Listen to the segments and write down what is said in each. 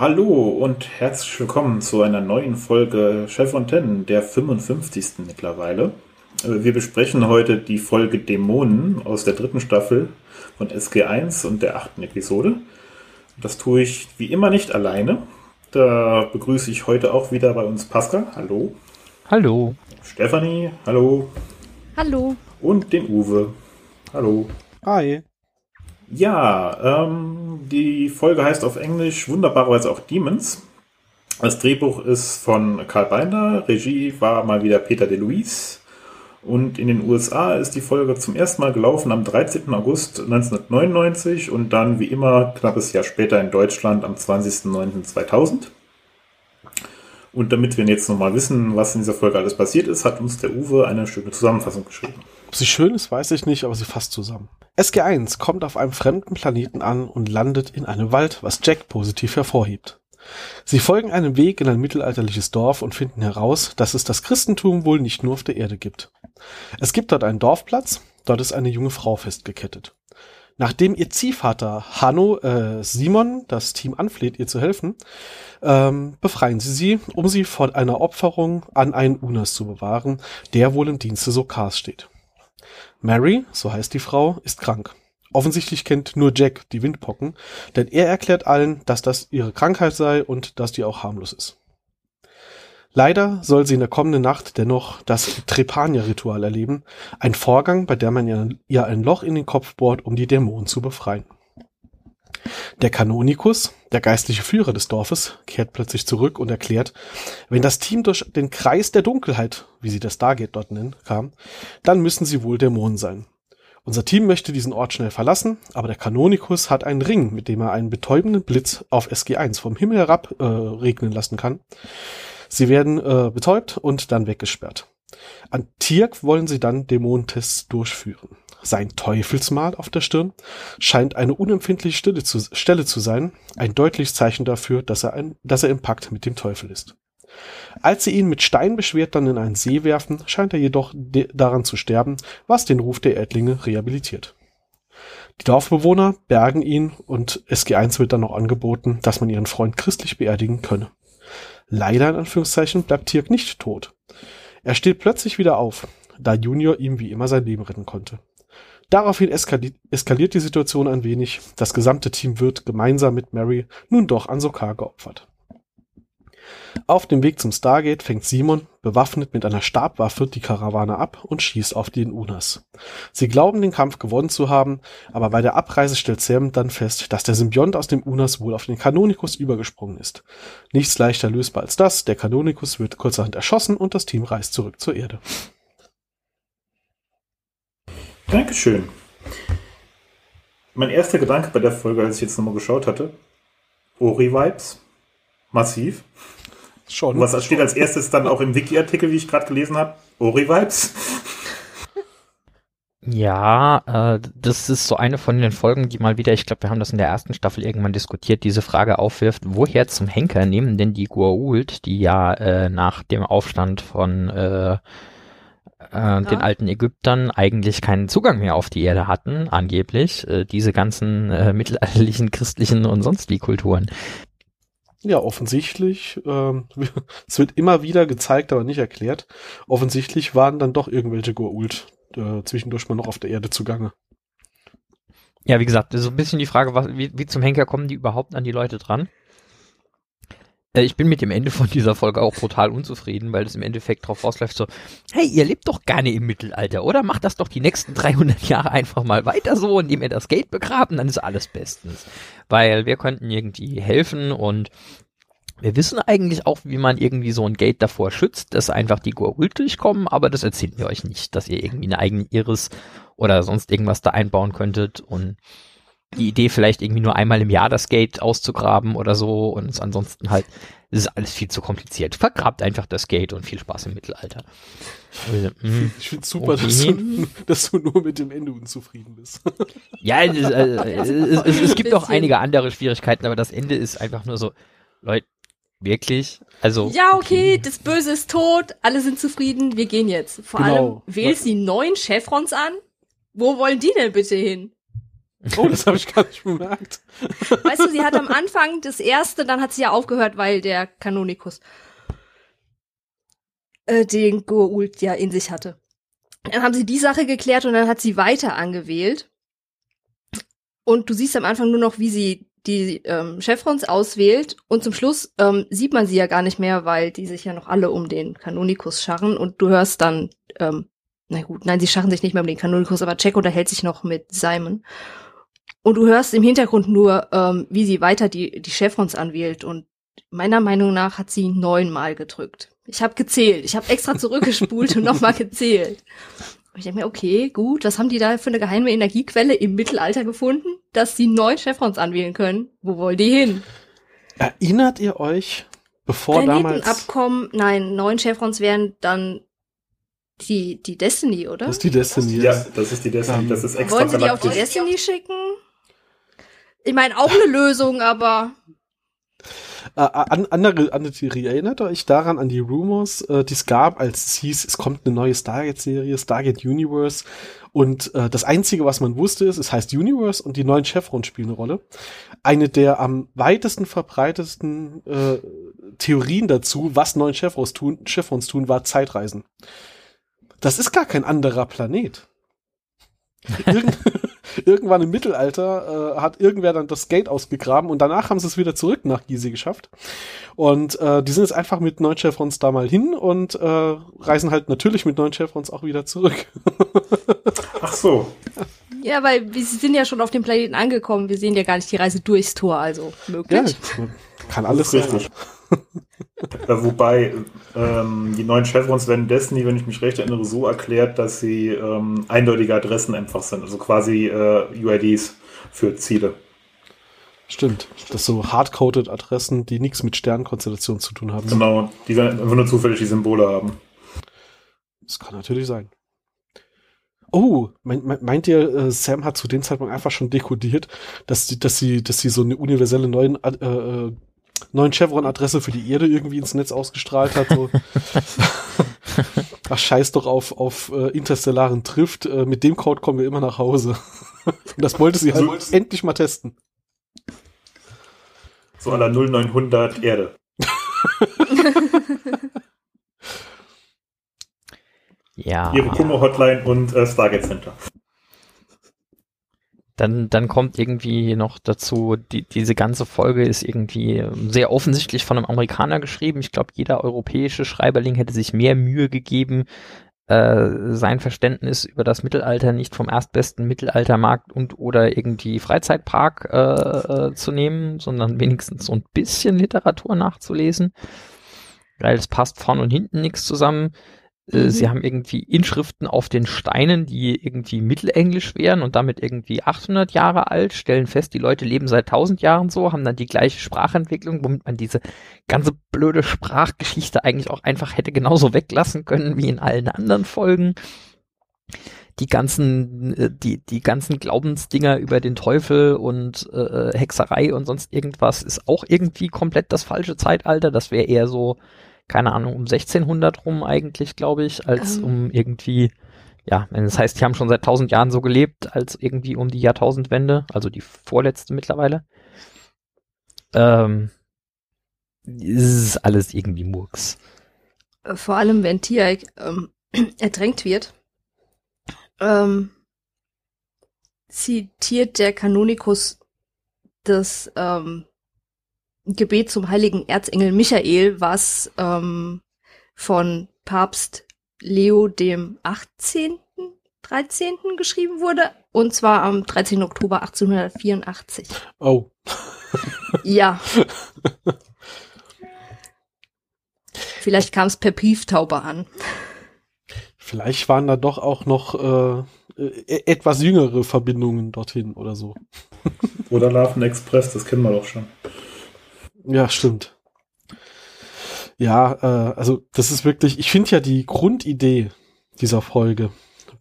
hallo und herzlich willkommen zu einer neuen Folge Cheffontaine, der 55. mittlerweile. Äh, wir besprechen heute die Folge Dämonen aus der dritten Staffel von SG1 und der achten Episode. Das tue ich wie immer nicht alleine. Da begrüße ich heute auch wieder bei uns Pascal. Hallo. Hallo. Stefanie. Hallo. Hallo. Und den Uwe. Hallo. Hi. Ja, ähm, die Folge heißt auf Englisch wunderbarerweise auch Demons. Das Drehbuch ist von Karl Binder, Regie war mal wieder Peter de Luis. Und in den USA ist die Folge zum ersten Mal gelaufen am 13. August 1999 und dann wie immer knappes Jahr später in Deutschland am 20.09.2000. Und damit wir jetzt nochmal wissen, was in dieser Folge alles passiert ist, hat uns der Uwe eine schöne Zusammenfassung geschrieben. Ob sie schön ist, weiß ich nicht, aber sie fasst zusammen. SG1 kommt auf einem fremden Planeten an und landet in einem Wald, was Jack positiv hervorhebt. Sie folgen einem Weg in ein mittelalterliches Dorf und finden heraus, dass es das Christentum wohl nicht nur auf der Erde gibt. Es gibt dort einen Dorfplatz, dort ist eine junge Frau festgekettet. Nachdem ihr Ziehvater Hanno äh, Simon das Team anfleht, ihr zu helfen, ähm, befreien sie sie, um sie vor einer Opferung an einen Unas zu bewahren, der wohl im Dienste Sokars steht. Mary, so heißt die Frau, ist krank. Offensichtlich kennt nur Jack die Windpocken, denn er erklärt allen, dass das ihre Krankheit sei und dass die auch harmlos ist. Leider soll sie in der kommenden Nacht dennoch das Trepania-Ritual erleben, ein Vorgang, bei dem man ihr ein Loch in den Kopf bohrt, um die Dämonen zu befreien. Der Kanonikus, der geistliche Führer des Dorfes, kehrt plötzlich zurück und erklärt, wenn das Team durch den Kreis der Dunkelheit, wie sie das Stargate dort nennen, kam, dann müssen sie wohl Dämonen sein. Unser Team möchte diesen Ort schnell verlassen, aber der Kanonikus hat einen Ring, mit dem er einen betäubenden Blitz auf SG1 vom Himmel herab äh, regnen lassen kann. Sie werden äh, betäubt und dann weggesperrt. An Tirk wollen sie dann Dämonentests durchführen. Sein Teufelsmal auf der Stirn scheint eine unempfindliche Stelle zu, Stelle zu sein, ein deutliches Zeichen dafür, dass er, ein, dass er im Pakt mit dem Teufel ist. Als sie ihn mit Stein beschwert dann in einen See werfen, scheint er jedoch daran zu sterben, was den Ruf der Erdlinge rehabilitiert. Die Dorfbewohner bergen ihn und SG1 wird dann noch angeboten, dass man ihren Freund christlich beerdigen könne. Leider in Anführungszeichen bleibt Tirk nicht tot. Er steht plötzlich wieder auf, da Junior ihm wie immer sein Leben retten konnte. Daraufhin eskaliert, eskaliert die Situation ein wenig. Das gesamte Team wird gemeinsam mit Mary nun doch an Sokar geopfert. Auf dem Weg zum Stargate fängt Simon, bewaffnet mit einer Stabwaffe, die Karawane ab und schießt auf den Unas. Sie glauben, den Kampf gewonnen zu haben, aber bei der Abreise stellt Sam dann fest, dass der Symbiont aus dem Unas wohl auf den Kanonikus übergesprungen ist. Nichts leichter lösbar als das, der Kanonikus wird kurzerhand erschossen und das Team reist zurück zur Erde. Dankeschön. Mein erster Gedanke bei der Folge, als ich jetzt nochmal geschaut hatte, Ori-Vibes. Massiv. Schon. Was steht als erstes dann auch im Wiki-Artikel, wie ich gerade gelesen habe? Ori-Vibes. Ja, äh, das ist so eine von den Folgen, die mal wieder, ich glaube, wir haben das in der ersten Staffel irgendwann diskutiert, diese Frage aufwirft, woher zum Henker nehmen denn die Goa'uld, die ja äh, nach dem Aufstand von äh, äh, den alten Ägyptern eigentlich keinen Zugang mehr auf die Erde hatten, angeblich, äh, diese ganzen äh, mittelalterlichen christlichen und sonst wie Kulturen. Ja, offensichtlich, ähm, es wird immer wieder gezeigt, aber nicht erklärt. Offensichtlich waren dann doch irgendwelche Goa'uld äh, zwischendurch mal noch auf der Erde zugange. Ja, wie gesagt, so ein bisschen die Frage, was, wie, wie zum Henker kommen die überhaupt an die Leute dran? Äh, ich bin mit dem Ende von dieser Folge auch brutal unzufrieden, weil es im Endeffekt darauf rausläuft so, hey, ihr lebt doch gerne im Mittelalter, oder? Macht das doch die nächsten 300 Jahre einfach mal weiter so, indem ihr das Geld begraben, dann ist alles bestens. Weil wir könnten irgendwie helfen und wir wissen eigentlich auch, wie man irgendwie so ein Gate davor schützt, dass einfach die Goa'uld durchkommen, aber das erzählen wir euch nicht, dass ihr irgendwie eine eigene Iris oder sonst irgendwas da einbauen könntet und die Idee, vielleicht irgendwie nur einmal im Jahr das Gate auszugraben oder so und ansonsten halt, das ist alles viel zu kompliziert. Vergrabt einfach das Gate und viel Spaß im Mittelalter. Also, hm, ich finde super, okay. dass, du, dass, du, nur mit dem Ende unzufrieden bist. Ja, es, äh, es, es, es gibt auch einige andere Schwierigkeiten, aber das Ende ist einfach nur so, Leute, wirklich? Also. Ja, okay, okay, das Böse ist tot, alle sind zufrieden, wir gehen jetzt. Vor genau. allem wählst die neuen Chevrons an. Wo wollen die denn bitte hin? Oh, das habe ich gar nicht bemerkt. Weißt du, sie hat am Anfang das erste, dann hat sie ja aufgehört, weil der Kanonikus äh, den Goa'uld ja in sich hatte. Dann haben sie die Sache geklärt und dann hat sie weiter angewählt. Und du siehst am Anfang nur noch, wie sie die ähm, Chevrons auswählt und zum Schluss ähm, sieht man sie ja gar nicht mehr, weil die sich ja noch alle um den Kanonikus scharren und du hörst dann, ähm, na gut, nein, sie scharren sich nicht mehr um den Kanonikus, aber Jack unterhält sich noch mit Simon. Und du hörst im Hintergrund nur, ähm, wie sie weiter die, die Chevrons anwählt und meiner Meinung nach hat sie neunmal gedrückt. Ich habe gezählt. Ich habe extra zurückgespult und nochmal gezählt. Und ich denke mir, okay, gut, was haben die da für eine geheime Energiequelle im Mittelalter gefunden, dass sie neun Chevrons anwählen können? Wo wollen die hin? Erinnert ihr euch, bevor damals... Abkommen, nein, neun Chevrons wären dann die, die Destiny, oder? Das ist die Destiny. Ja, das ist die Destiny. Das ist extra Wollen sie die auf die Destiny schicken? Ich meine, auch eine Lösung, aber äh, an, andere, andere Theorie. Erinnert euch daran an die Rumors, äh, die es gab, als es hieß, es kommt eine neue Stargate-Serie, Stargate Universe. Und äh, das Einzige, was man wusste, ist, es heißt Universe und die neuen Chevrons spielen eine Rolle. Eine der am weitesten verbreitesten äh, Theorien dazu, was neuen Chevrons tun, Chevrons tun, war Zeitreisen. Das ist gar kein anderer Planet. Irgend irgendwann im Mittelalter äh, hat irgendwer dann das Gate ausgegraben und danach haben sie es wieder zurück nach Gizeh geschafft. Und äh, die sind jetzt einfach mit neun Chevrons da mal hin und äh, reisen halt natürlich mit neun Chevrons auch wieder zurück. Ach so. Ja, weil wir sind ja schon auf dem Planeten angekommen. Wir sehen ja gar nicht die Reise durchs Tor, also möglich. Ja, kann alles richtig. Äh, wobei ähm, die neuen Chevrons werden Destiny, wenn ich mich recht erinnere, so erklärt, dass sie ähm, eindeutige Adressen einfach sind, also quasi äh, UIDs für Ziele. Stimmt. Das so hardcoded Adressen, die nichts mit Sternkonstellation zu tun haben. Genau, die einfach nur zufällig die Symbole haben. Das kann natürlich sein. Oh, meint, ihr, äh, Sam hat zu dem Zeitpunkt einfach schon dekodiert, dass, die, dass, sie, dass sie so eine universelle neuen äh, äh neuen Chevron-Adresse für die Erde irgendwie ins Netz ausgestrahlt hat. So. Ach, scheiß doch auf, auf äh, interstellaren Trift. Äh, mit dem Code kommen wir immer nach Hause. das wollte sie halt so, endlich mal testen. So an der 0900 Erde. ja. Ihre Kummer-Hotline und äh, Stargate Center. Dann, dann kommt irgendwie noch dazu, die, diese ganze Folge ist irgendwie sehr offensichtlich von einem Amerikaner geschrieben. Ich glaube, jeder europäische Schreiberling hätte sich mehr Mühe gegeben, äh, sein Verständnis über das Mittelalter nicht vom erstbesten Mittelaltermarkt und oder irgendwie Freizeitpark äh, äh, zu nehmen, sondern wenigstens so ein bisschen Literatur nachzulesen. Weil es passt vorn und hinten nichts zusammen. Äh, mhm. Sie haben irgendwie Inschriften auf den Steinen, die irgendwie mittelenglisch wären und damit irgendwie 800 Jahre alt, stellen fest, die Leute leben seit 1000 Jahren so, haben dann die gleiche Sprachentwicklung, womit man diese ganze blöde Sprachgeschichte eigentlich auch einfach hätte genauso weglassen können wie in allen anderen Folgen. Die ganzen, äh, die, die ganzen Glaubensdinger über den Teufel und äh, Hexerei und sonst irgendwas ist auch irgendwie komplett das falsche Zeitalter. Das wäre eher so keine Ahnung, um 1600 rum eigentlich, glaube ich, als um, um irgendwie, ja, das heißt, die haben schon seit 1000 Jahren so gelebt, als irgendwie um die Jahrtausendwende, also die vorletzte mittlerweile. Ähm, ist alles irgendwie Murks. Vor allem, wenn Tiaik ähm, ertränkt wird, ähm, zitiert der Kanonikus das ähm, Gebet zum heiligen Erzengel Michael, was ähm, von Papst Leo dem 18., 13. geschrieben wurde, und zwar am 13. Oktober 1884. Oh. ja. Vielleicht kam es per Brieftaube an. Vielleicht waren da doch auch noch äh, äh etwas jüngere Verbindungen dorthin oder so. oder Larven Express, das kennen wir doch schon. Ja, stimmt. Ja, äh, also das ist wirklich, ich finde ja die Grundidee dieser Folge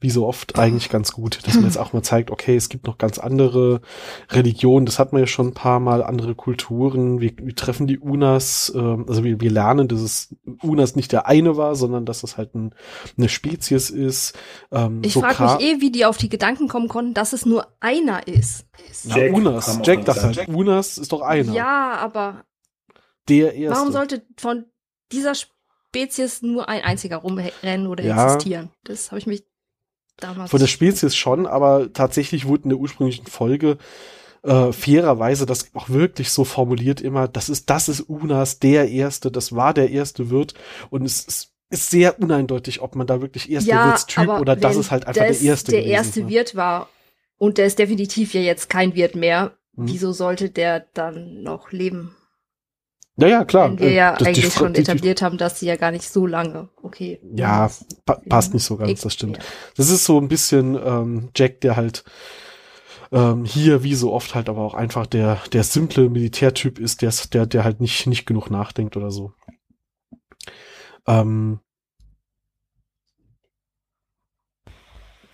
wie so oft eigentlich ganz gut, dass man jetzt auch mal zeigt, okay, es gibt noch ganz andere Religionen, das hat man ja schon ein paar Mal, andere Kulturen, wir, wir treffen die Unas, äh, also wir, wir lernen, dass es Unas nicht der eine war, sondern dass es halt ein, eine Spezies ist. Ähm, Ich so frage mich eh, wie die auf die Gedanken kommen konnten, dass es nur einer ist. Na, Jack Unas, Jack dachte halt, Unas ist doch einer. Ja, aber Der erste. warum sollte von dieser Spezies nur ein einziger rumrennen oder Ja. existieren? Das habe ich mich damals. Von der Spezies schon, aber tatsächlich wurde in der ursprünglichen Folge äh, fairerweise das auch wirklich so formuliert immer, das ist, das ist Unas der Erste, das war der erste Wirt und es ist, ist sehr uneindeutig, ob man da wirklich erster ja, Wirtstyp oder das ist halt einfach der Erste der gewesen, erste ne? Wirt war und der ist definitiv ja jetzt kein Wirt mehr. Mhm. Wieso sollte der dann noch leben? Ja, ja, klar. Wenn wir ja das- die eigentlich Fra- schon die- die- etabliert haben, dass sie ja gar nicht so lange. Okay. Ja, pa passt nicht so ganz, das stimmt. ja. Das ist so ein bisschen ähm, Jack, der halt ähm, hier wie so oft halt aber auch einfach der der simple Militärtyp ist, der der der halt nicht nicht genug nachdenkt oder so. Ähm,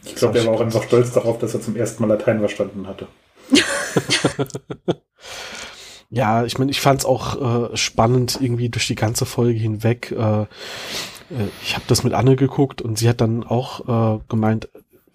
Ich glaube, er war auch einfach stolz darauf, dass er zum ersten Mal Latein verstanden hatte. ja, ich meine, ich fand's auch äh, spannend irgendwie durch die ganze Folge hinweg. Äh, äh, ich habe das mit Anne geguckt und sie hat dann auch äh, gemeint,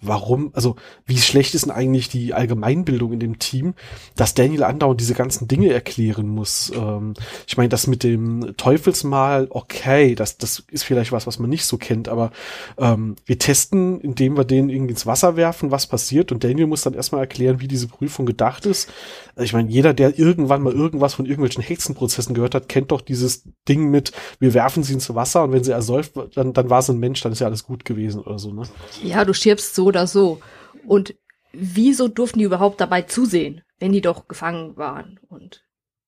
warum, also wie schlecht ist denn eigentlich die Allgemeinbildung in dem Team, dass Daniel andauernd diese ganzen Dinge erklären muss. Ähm, ich meine, das mit dem Teufelsmal, okay, das, das ist vielleicht was, was man nicht so kennt, aber ähm, wir testen, indem wir den irgendwie ins Wasser werfen, was passiert und Daniel muss dann erstmal erklären, wie diese Prüfung gedacht ist. Ich meine, jeder, der irgendwann mal irgendwas von irgendwelchen Hexenprozessen gehört hat, kennt doch dieses Ding mit, wir werfen sie ins Wasser und wenn sie ersäuft, dann, dann war sie ein Mensch, dann ist ja alles gut gewesen oder so, ne? Ja, du stirbst so oder so. Und wieso durften die überhaupt dabei zusehen, wenn die doch gefangen waren und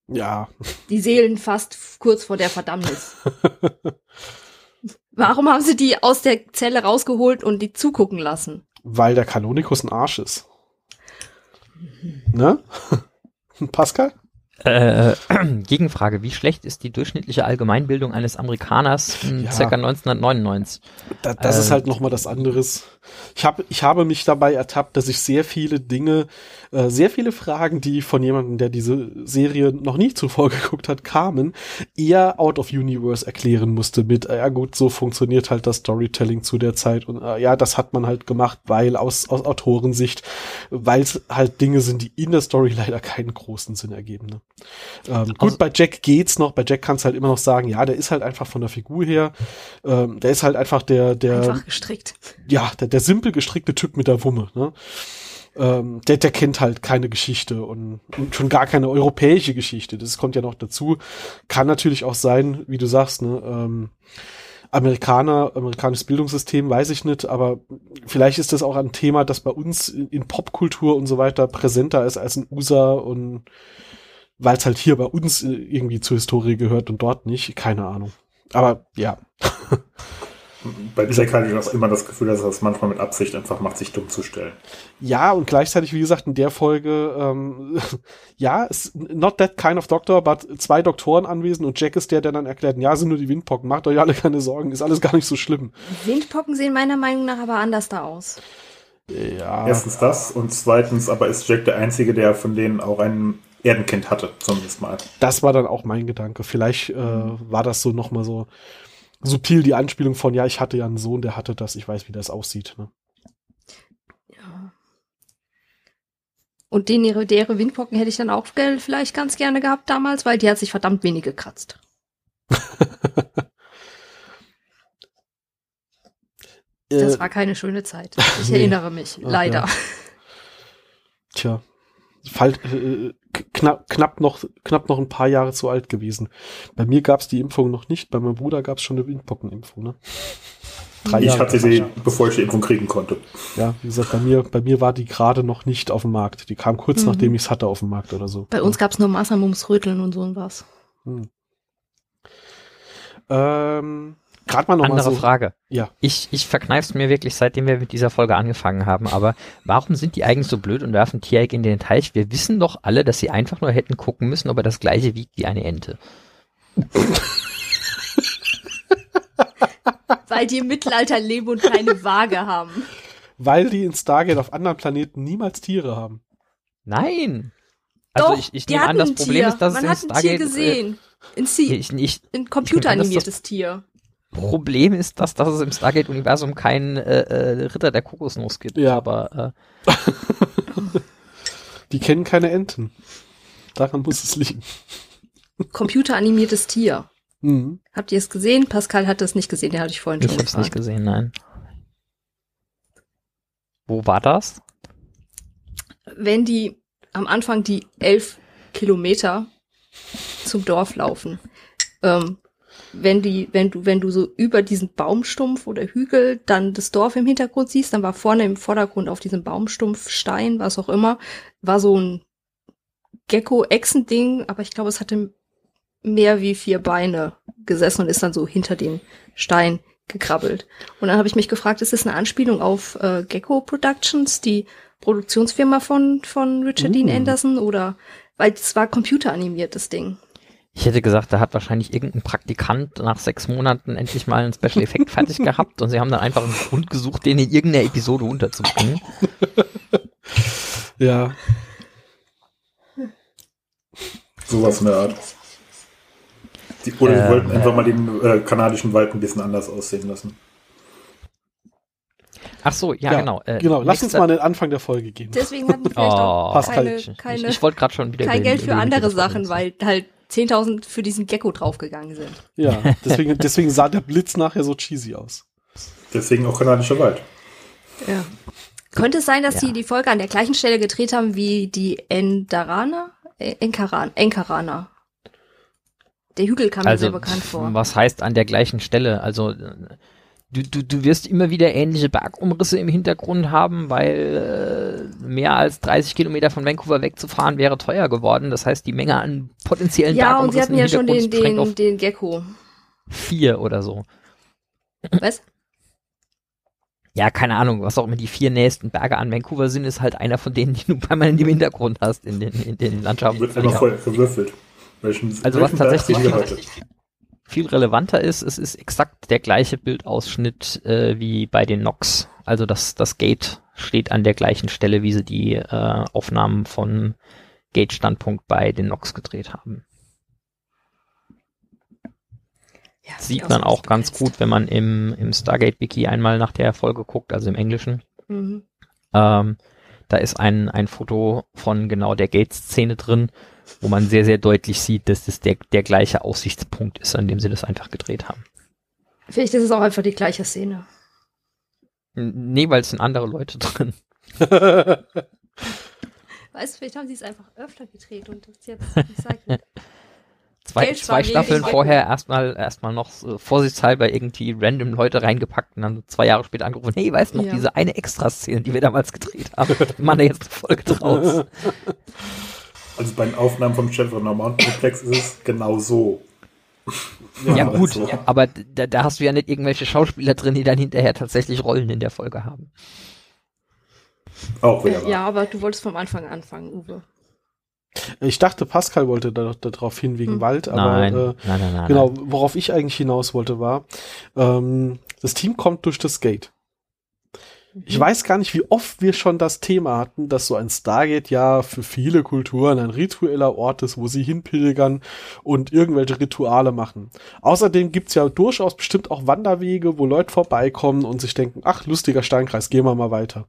Ja, die Seelen fast kurz vor der Verdammnis? Warum haben sie die aus der Zelle rausgeholt und die zugucken lassen? weil der Kanonikus ein Arsch ist. Ne? Pascal? Äh, Gegenfrage, wie schlecht ist die durchschnittliche Allgemeinbildung eines Amerikaners in Ja. circa 1999? Da, das ist Äh, halt noch mal das anderes. Ich habe ich habe mich dabei ertappt, dass ich sehr viele Dinge, äh, sehr viele Fragen, die von jemandem, der diese Serie noch nie zuvor geguckt hat, kamen, eher out of universe erklären musste mit, äh, ja gut, so funktioniert halt das Storytelling zu der Zeit und äh, ja, das hat man halt gemacht, weil aus, aus Autorensicht, weil es halt Dinge sind, die in der Story leider keinen großen Sinn ergeben. Ne? Ähm, gut, Also- bei Jack geht's noch, bei Jack kannst du halt immer noch sagen, ja, der ist halt einfach von der Figur her, ähm, der ist halt einfach der, der, Einfach gestrickt. ja, der, der simpel gestrickte Typ mit der Wumme, ne? Ähm, der, der kennt halt keine Geschichte und, und schon gar keine europäische Geschichte. Das kommt ja noch dazu. Kann natürlich auch sein, wie du sagst, ne, ähm, Amerikaner, amerikanisches Bildungssystem, weiß ich nicht, aber vielleicht ist das auch ein Thema, das bei uns in, in Popkultur und so weiter präsenter ist als in USA und weil es halt hier bei uns äh, irgendwie zur Historie gehört und dort nicht, keine Ahnung. Aber ja, Bei Jack hatte ich auch immer das Gefühl, dass er das manchmal mit Absicht einfach macht, sich dumm zu stellen. Ja, und gleichzeitig, wie gesagt, in der Folge, ähm, ja, ist not that kind of doctor, but zwei Doktoren anwesend und Jack ist der, der dann erklärt, ja, sind nur die Windpocken, macht euch alle keine Sorgen, ist alles gar nicht so schlimm. Windpocken sehen meiner Meinung nach aber anders da aus. Ja, Erstens das und zweitens aber ist Jack der Einzige, der von denen auch ein Erdenkind hatte, zumindest mal. das war dann auch mein Gedanke. Vielleicht äh, war das so nochmal so subtil die Anspielung von, ja, ich hatte ja einen Sohn, der hatte das, ich weiß, wie das aussieht. Ne? Ja. Und den ihre, deren Windpocken hätte ich dann auch gell, vielleicht ganz gerne gehabt damals, weil die hat sich verdammt wenig gekratzt. Das Äh, war keine schöne Zeit. Ich nee. erinnere mich, Ach, leider. ja. Tja, Fall, äh, knapp, knapp, noch, knapp noch ein paar Jahre zu alt gewesen. Bei mir gab's die Impfung noch nicht, bei meinem Bruder gab's schon eine Windpockenimpfung. Ne? Drei ich Jahre hatte sie, bevor ich die Impfung kriegen konnte. Ja, wie gesagt, bei mir, bei mir war die gerade noch nicht auf dem Markt. Die kam kurz Mhm. nachdem ich's hatte auf dem Markt oder so. Bei uns gab's nur Massermums, Röteln und so und was. Hm. Ähm, Gerade mal noch Andere mal so. Frage. Ja. Ich, ich verkneif's mir wirklich, seitdem wir mit dieser Folge angefangen haben, aber warum sind die eigentlich so blöd und werfen Tiereck in den Teich? Wir wissen doch alle, dass sie einfach nur hätten gucken müssen, ob er das gleiche wiegt wie eine Ente. Weil die im Mittelalter leben und keine Waage haben. weil die in Stargate auf anderen Planeten niemals Tiere haben. Nein. Also Doch, ich, ich die nehme an, das Problem Tier. ist, dass Man es hat in ein Tier Stargate, gesehen. Ein, Äh, C ich, ich, ein computeranimiertes Tier. Problem ist, dass, dass es im Stargate-Universum keinen äh, äh, Ritter der Kokosnuss gibt. Ja. Aber äh, Die kennen keine Enten. Daran muss es liegen. Computeranimiertes Tier. Mhm. Habt ihr es gesehen? Pascal hat das nicht gesehen, den hatte ich vorhin ich schon habe es nicht gesehen, nein. Wo war das? Wenn die am Anfang die elf Kilometer zum Dorf laufen, ähm, wenn die, wenn du, wenn du so über diesen Baumstumpf oder Hügel dann das Dorf im Hintergrund siehst, dann war vorne im Vordergrund auf diesem Baumstumpf, Stein, was auch immer, war so ein Gecko-Echsen-Ding, aber ich glaube, es hatte mehr wie vier Beine gesessen und ist dann so hinter den Stein gekrabbelt. Und dann habe ich mich gefragt, ist das eine Anspielung auf äh, Gecko Productions, die Produktionsfirma von, von Richard Dean Uh. Anderson oder, weil es war computeranimiert, das Ding. Ich hätte gesagt, da hat wahrscheinlich irgendein Praktikant nach sechs Monaten endlich mal einen Special Effekt fertig gehabt und sie haben dann einfach einen Grund gesucht, den in irgendeiner Episode unterzubringen. Ja. Sowas in der Art. Die, oder Ähm, die wollten einfach äh. mal den äh, kanadischen Wald ein bisschen anders aussehen lassen. Ach so, ja, genau. Äh, genau, lass uns mal an den Anfang der Folge gehen. Deswegen hatten die vielleicht auch Oh, Pascal, keine, ich, keine, ich wollte gerade schon wieder kein Geld für andere Sachen, weil halt 10.000 für diesen Gecko draufgegangen sind. Ja, deswegen, deswegen sah der Blitz nachher so cheesy aus. Deswegen auch kanadischer Wald. Ja. Könnte es sein, dass Ja. sie die Folge an der gleichen Stelle gedreht haben wie die Endaraner? Äh, Enkaran, Enkaraner. Der Hügel kam mir also, sehr bekannt vor. was heißt an der gleichen Stelle? Also, äh, du, du, du wirst immer wieder ähnliche Bergumrisse im Hintergrund haben, weil äh, mehr als 30 Kilometer von Vancouver wegzufahren wäre teuer geworden. Das heißt, die Menge an potenziellen Ja, und sie Bergumrissen hatten ja schon den, den, den Gecko. vier oder so. Was? Ja, keine Ahnung, was auch immer die vier nächsten Berge an Vancouver sind, ist halt einer von denen, die du permanent im Hintergrund hast in den, in den Landschaften. Wird immer voll verwürfelt. Welchen, Also was welchen Berg tatsächlich? Viel relevanter ist, es ist exakt der gleiche Bildausschnitt äh, wie bei den Nox. Also das, das Gate steht an der gleichen Stelle, wie sie die äh, Aufnahmen von Gate-Standpunkt bei den Nox gedreht haben. Ja, Sieht man auch ganz gut, wenn man im, im Stargate-Wiki einmal nach der Folge guckt, also im Englischen. Mhm. Ähm, da ist ein, ein Foto von genau der Gate-Szene drin, wo man sehr, sehr deutlich sieht, dass das der, der gleiche Aussichtspunkt ist, an dem sie das einfach gedreht haben. Vielleicht ist es auch einfach die gleiche Szene. Nee, weil es sind andere Leute drin. Weißt du, vielleicht haben sie es einfach öfter gedreht und das jetzt recycelt. Zwei, zwei Staffeln vorher erstmal erstmal noch so vorsichtshalber irgendwie random Leute reingepackt und dann zwei Jahre später angerufen, hey, weißt du noch, Ja. diese eine Extraszene, die wir damals gedreht haben, machen da jetzt eine Folge draus. Also bei den Aufnahmen vom Chevron Mountain Complex ist es genau so. Ja, aber gut, so. aber da, da hast du ja nicht irgendwelche Schauspieler drin, die dann hinterher tatsächlich Rollen in der Folge haben. Auch wieder Äh, ja, aber du wolltest vom Anfang anfangen, Uwe. Ich dachte, Pascal wollte da, darauf hin wegen Hm. Wald, aber nein, äh, nein, nein, nein. genau, worauf ich eigentlich hinaus wollte, war, ähm, das Team kommt durch das Gate. Ich weiß gar nicht, wie oft wir schon das Thema hatten, dass so ein Stargate ja für viele Kulturen ein ritueller Ort ist, wo sie hinpilgern und irgendwelche Rituale machen. Außerdem gibt's ja durchaus bestimmt auch Wanderwege, wo Leute vorbeikommen und sich denken, ach, lustiger Steinkreis, gehen wir mal weiter.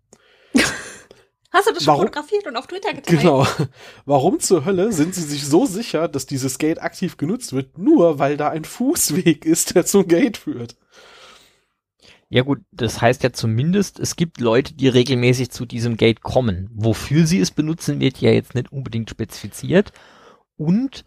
Hast du das schon Warum? fotografiert und auf Twitter geteilt? Genau. Warum zur Hölle sind sie sich so sicher, dass dieses Gate aktiv genutzt wird, nur weil da ein Fußweg ist, der zum Gate führt? Ja gut, das heißt ja zumindest, es gibt Leute, die regelmäßig zu diesem Gate kommen. Wofür sie es benutzen, wird ja jetzt nicht unbedingt spezifiziert. Und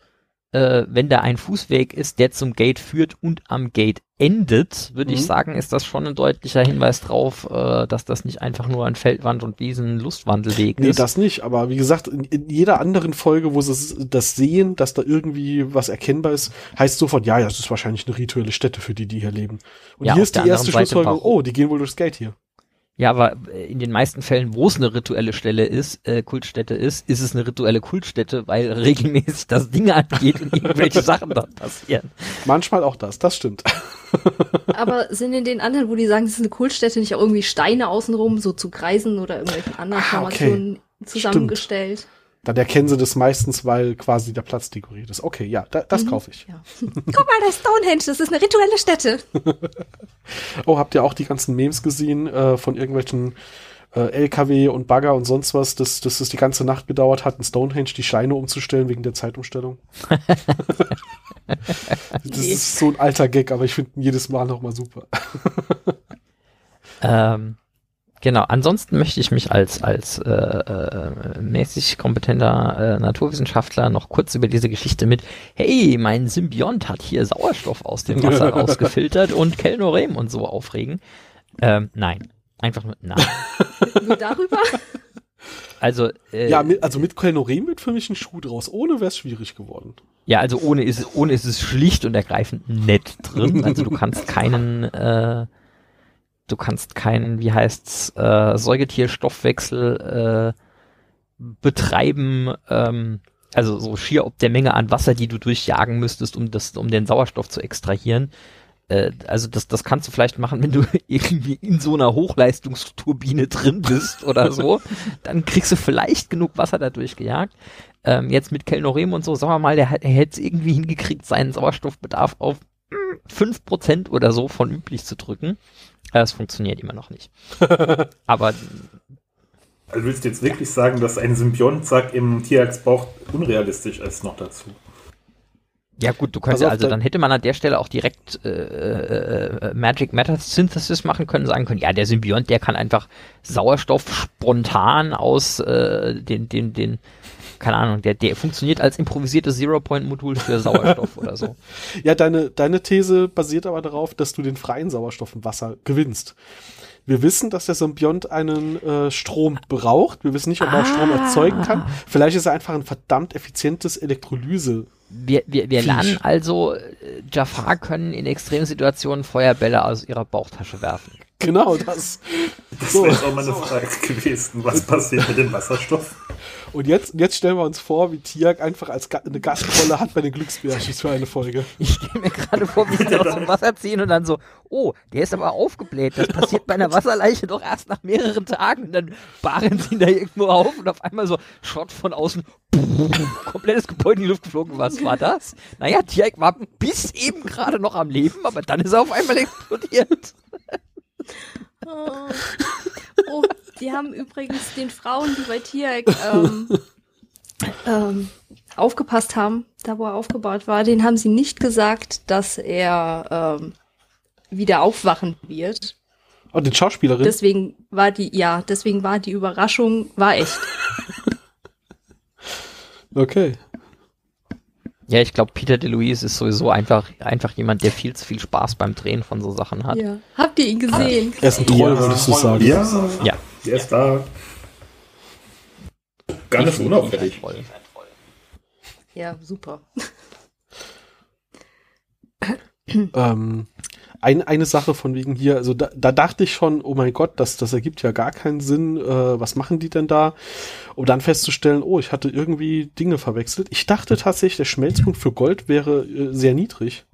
äh, wenn da ein Fußweg ist, der zum Gate führt und am Gate endet, würde ich Mhm. sagen, ist das schon ein deutlicher Hinweis drauf, äh, dass das nicht einfach nur ein Feldwand- und Wiesen-Lustwandelweg Nee, ist. das nicht, aber wie gesagt, in, in jeder anderen Folge, wo sie das sehen, dass da irgendwie was erkennbar ist, heißt sofort, ja, ja, das ist wahrscheinlich eine rituelle Stätte für die, die hier leben. Und Ja, hier ist die erste Schlussfolgerung, oh, die gehen wohl durchs Gate hier. Ja, aber äh, in den meisten Fällen, wo es eine rituelle Stelle ist, äh, Kultstätte ist, ist es eine rituelle Kultstätte, weil regelmäßig das Ding angeht und irgendwelche Sachen dort passieren. Manchmal auch das, das stimmt. Aber sind in den anderen, wo die sagen, es ist eine Kultstätte, nicht auch irgendwie Steine außenrum, so zu Kreisen oder irgendwelchen anderen Ah, Formationen okay. zusammengestellt? Dann erkennen sie das meistens, weil quasi der Platz dekoriert ist. Okay, ja, da, das Mhm. kaufe ich. Ja. Guck mal, das Stonehenge, das ist eine rituelle Stätte. Oh, habt ihr auch die ganzen Memes gesehen äh, von irgendwelchen äh, LKW und Bagger und sonst was, dass, dass es die ganze Nacht gedauert hat, in Stonehenge die Steine umzustellen wegen der Zeitumstellung? das Nee. ist so ein alter Gag, aber ich finde ihn jedes Mal nochmal super. Ähm, genau, ansonsten möchte ich mich als, als äh, äh, mäßig kompetenter äh, Naturwissenschaftler noch kurz über diese Geschichte mit, hey, mein Symbiont hat hier Sauerstoff aus dem Wasser rausgefiltert und Kelnorem und so aufregen. Ähm, nein. Einfach nur nein. Nur darüber? Also, äh, ja, mit, also mit Kelnorem wird für mich ein Schuh draus. Ohne wäre es schwierig geworden. Ja, also ohne ist, es- ohne ist es schlicht und ergreifend nett drin. Also du kannst keinen, äh, du kannst keinen, wie heißt's, äh, Säugetierstoffwechsel äh, betreiben, ähm, also so schier ob der Menge an Wasser, die du durchjagen müsstest, um das, um den Sauerstoff zu extrahieren. Äh, also das, das kannst du vielleicht machen, wenn du irgendwie in so einer Hochleistungsturbine drin bist oder so. Dann kriegst du vielleicht genug Wasser da durchgejagt. Ähm, jetzt mit Kelnorem und so, sagen wir mal, der, hat- er hätte es irgendwie hingekriegt, seinen Sauerstoffbedarf auf 5% oder so von üblich zu drücken. Äh, Es funktioniert immer noch nicht. Aber Also du willst jetzt wirklich sagen, dass ein Symbionsack im Tierjagdsbauch unrealistisch ist noch dazu? ja gut, du könntest also da- dann hätte man an der Stelle auch direkt äh, äh, äh, Magic Matter Synthesis machen können, sagen können, ja, der Symbiont, der kann einfach Sauerstoff spontan aus äh, den, den, den, keine Ahnung, der, der funktioniert als improvisiertes Zero-Point-Modul für Sauerstoff oder so. Ja, deine, deine These basiert aber darauf, dass du den freien Sauerstoff im Wasser gewinnst. Wir wissen, dass der Symbiont einen äh, Strom braucht. Wir wissen nicht, ob er auch Strom Ah. erzeugen kann. Vielleicht ist er einfach ein verdammt effizientes Elektrolyse. Wir, wir, wir lernen also, äh, Jafar können in Extremsituationen Feuerbälle aus ihrer Bauchtasche werfen. Genau das. Das So. wäre auch mal eine Frage gewesen. Was passiert mit dem Wasserstoff? Und jetzt, jetzt stellen wir uns vor, wie Tiag einfach als Ga eine Gastrolle hat bei den Glücksbärchis für eine Folge. Ich stelle mir gerade vor, wie sie aus dem Wasser ziehen und dann so, oh, der ist aber aufgebläht. Das passiert bei einer Wasserleiche doch erst nach mehreren Tagen. Und dann bahren sie ihn da irgendwo auf und auf einmal so Schott von außen, komplettes Gebäude in die Luft geflogen. Was war das? Naja, Tiag war bis eben gerade noch am Leben, aber dann ist er auf einmal explodiert. Oh. oh, die haben übrigens den Frauen, die bei Tierek ähm, ähm, aufgepasst haben, da wo er aufgebaut war, den haben sie nicht gesagt, dass er ähm, wieder aufwachen wird. Und Oh, den Schauspielerin. Deswegen war die, ja, deswegen war die Überraschung, war echt. okay. Ja, ich glaube, Peter DeLuise ist sowieso einfach, einfach jemand, der viel zu viel Spaß beim Drehen von so Sachen hat. Ja. Habt ihr ihn gesehen? Er ist ein Troll, würdest du sagen. Ja, Ja. der ist da. Gar nicht so unauffällig. Ja, super. Ähm, ein, eine Sache von wegen hier, also da, da dachte ich schon, oh mein Gott, das, das ergibt ja gar keinen Sinn. Äh, was machen die denn da? Um dann festzustellen, oh, ich hatte irgendwie Dinge verwechselt. Ich dachte tatsächlich, der Schmelzpunkt für Gold wäre äh, sehr niedrig.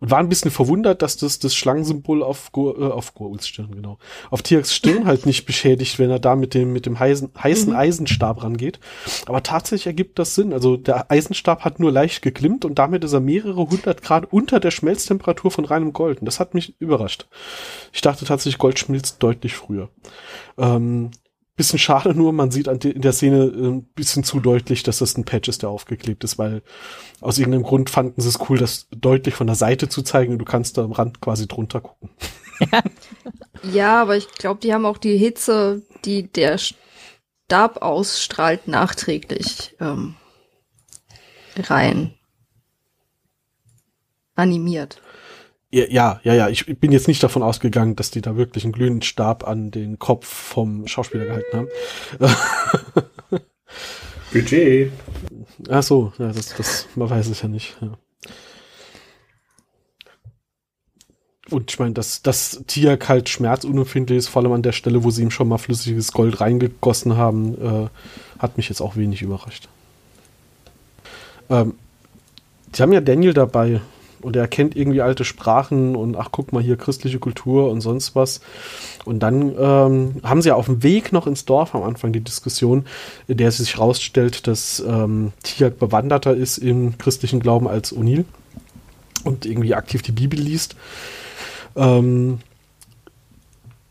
Und war ein bisschen verwundert, dass das, das Schlangensymbol auf, Go, äh, auf Goruls Stirn, genau, auf Tiaks Stirn halt nicht beschädigt, wenn er da mit dem, mit dem heißen, heißen Eisenstab rangeht. Aber tatsächlich ergibt das Sinn. Also der Eisenstab hat nur leicht geglimmt und damit ist er mehrere hundert Grad unter der Schmelztemperatur von reinem Gold. Und das hat mich überrascht. Ich dachte tatsächlich, Gold schmilzt deutlich früher. Ähm, bisschen schade nur, man sieht in der Szene äh, ein bisschen zu deutlich, dass das ein Patch ist, der aufgeklebt ist, weil aus irgendeinem Grund fanden sie es cool, das deutlich von der Seite zu zeigen und du kannst da am Rand quasi drunter gucken. Ja, aber ich glaube, die haben auch die Hitze, die der Stab ausstrahlt, nachträglich ähm, rein animiert. Ja, ja, ja. Ich bin jetzt nicht davon ausgegangen, dass die da wirklich einen glühenden Stab an den Kopf vom Schauspieler gehalten haben. Budget. Ach so, ja, das, das, man weiß es ja nicht. Ja. Und ich meine, dass das Tier halt schmerzunempfindlich ist, vor allem an der Stelle, wo sie ihm schon mal flüssiges Gold reingegossen haben, äh, hat mich jetzt auch wenig überrascht. Ähm, die haben ja Daniel dabei. Und er kennt irgendwie alte Sprachen und ach guck mal hier christliche Kultur und sonst was. Und dann ähm, haben sie ja auf dem Weg noch ins Dorf am Anfang die Diskussion, in der sich herausstellt, dass ähm, Tiak bewanderter ist im christlichen Glauben als O'Neill und irgendwie aktiv die Bibel liest. Ähm,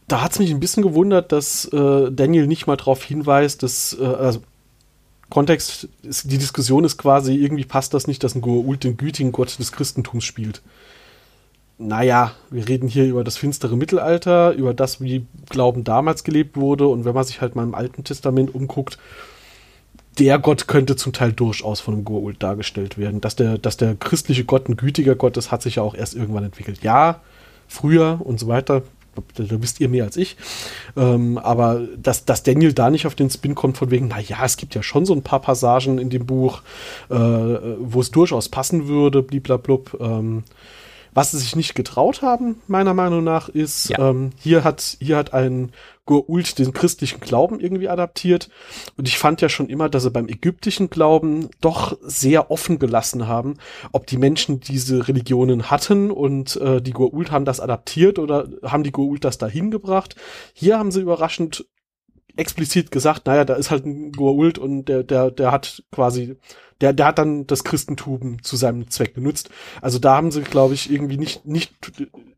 da hat es mich ein bisschen gewundert, dass äh, Daniel nicht mal darauf hinweist, dass, äh, also Kontext, ist, die Diskussion ist quasi, irgendwie passt das nicht, dass ein Goa'uld den gütigen Gott des Christentums spielt. Naja, wir reden hier über das finstere Mittelalter, über das, wie Glauben damals gelebt wurde und wenn man sich halt mal im Alten Testament umguckt, der Gott könnte zum Teil durchaus von einem Goa'uld dargestellt werden. Dass der, dass der christliche Gott ein gütiger Gott ist, hat sich ja auch erst irgendwann entwickelt. Ja, früher und so weiter, da wisst ihr mehr als ich. Ähm, aber dass, dass Daniel da nicht auf den Spin kommt, von wegen, naja, es gibt ja schon so ein paar Passagen in dem Buch, äh, wo es durchaus passen würde, bliblablub. Ähm, was sie sich nicht getraut haben, meiner Meinung nach, ist, ja. ähm, hier hat, hier hat ein Goa'uld den christlichen Glauben irgendwie adaptiert. Und ich fand ja schon immer, dass sie beim ägyptischen Glauben doch sehr offen gelassen haben, ob die Menschen diese Religionen hatten und äh, die Goa'uld haben das adaptiert oder haben die Goa'uld das dahin gebracht. Hier haben sie überraschend explizit gesagt, naja, da ist halt ein Goa'uld und der, der, der hat quasi der, der hat dann das Christentum zu seinem Zweck benutzt. Also da haben sie, glaube ich, irgendwie nicht, nicht,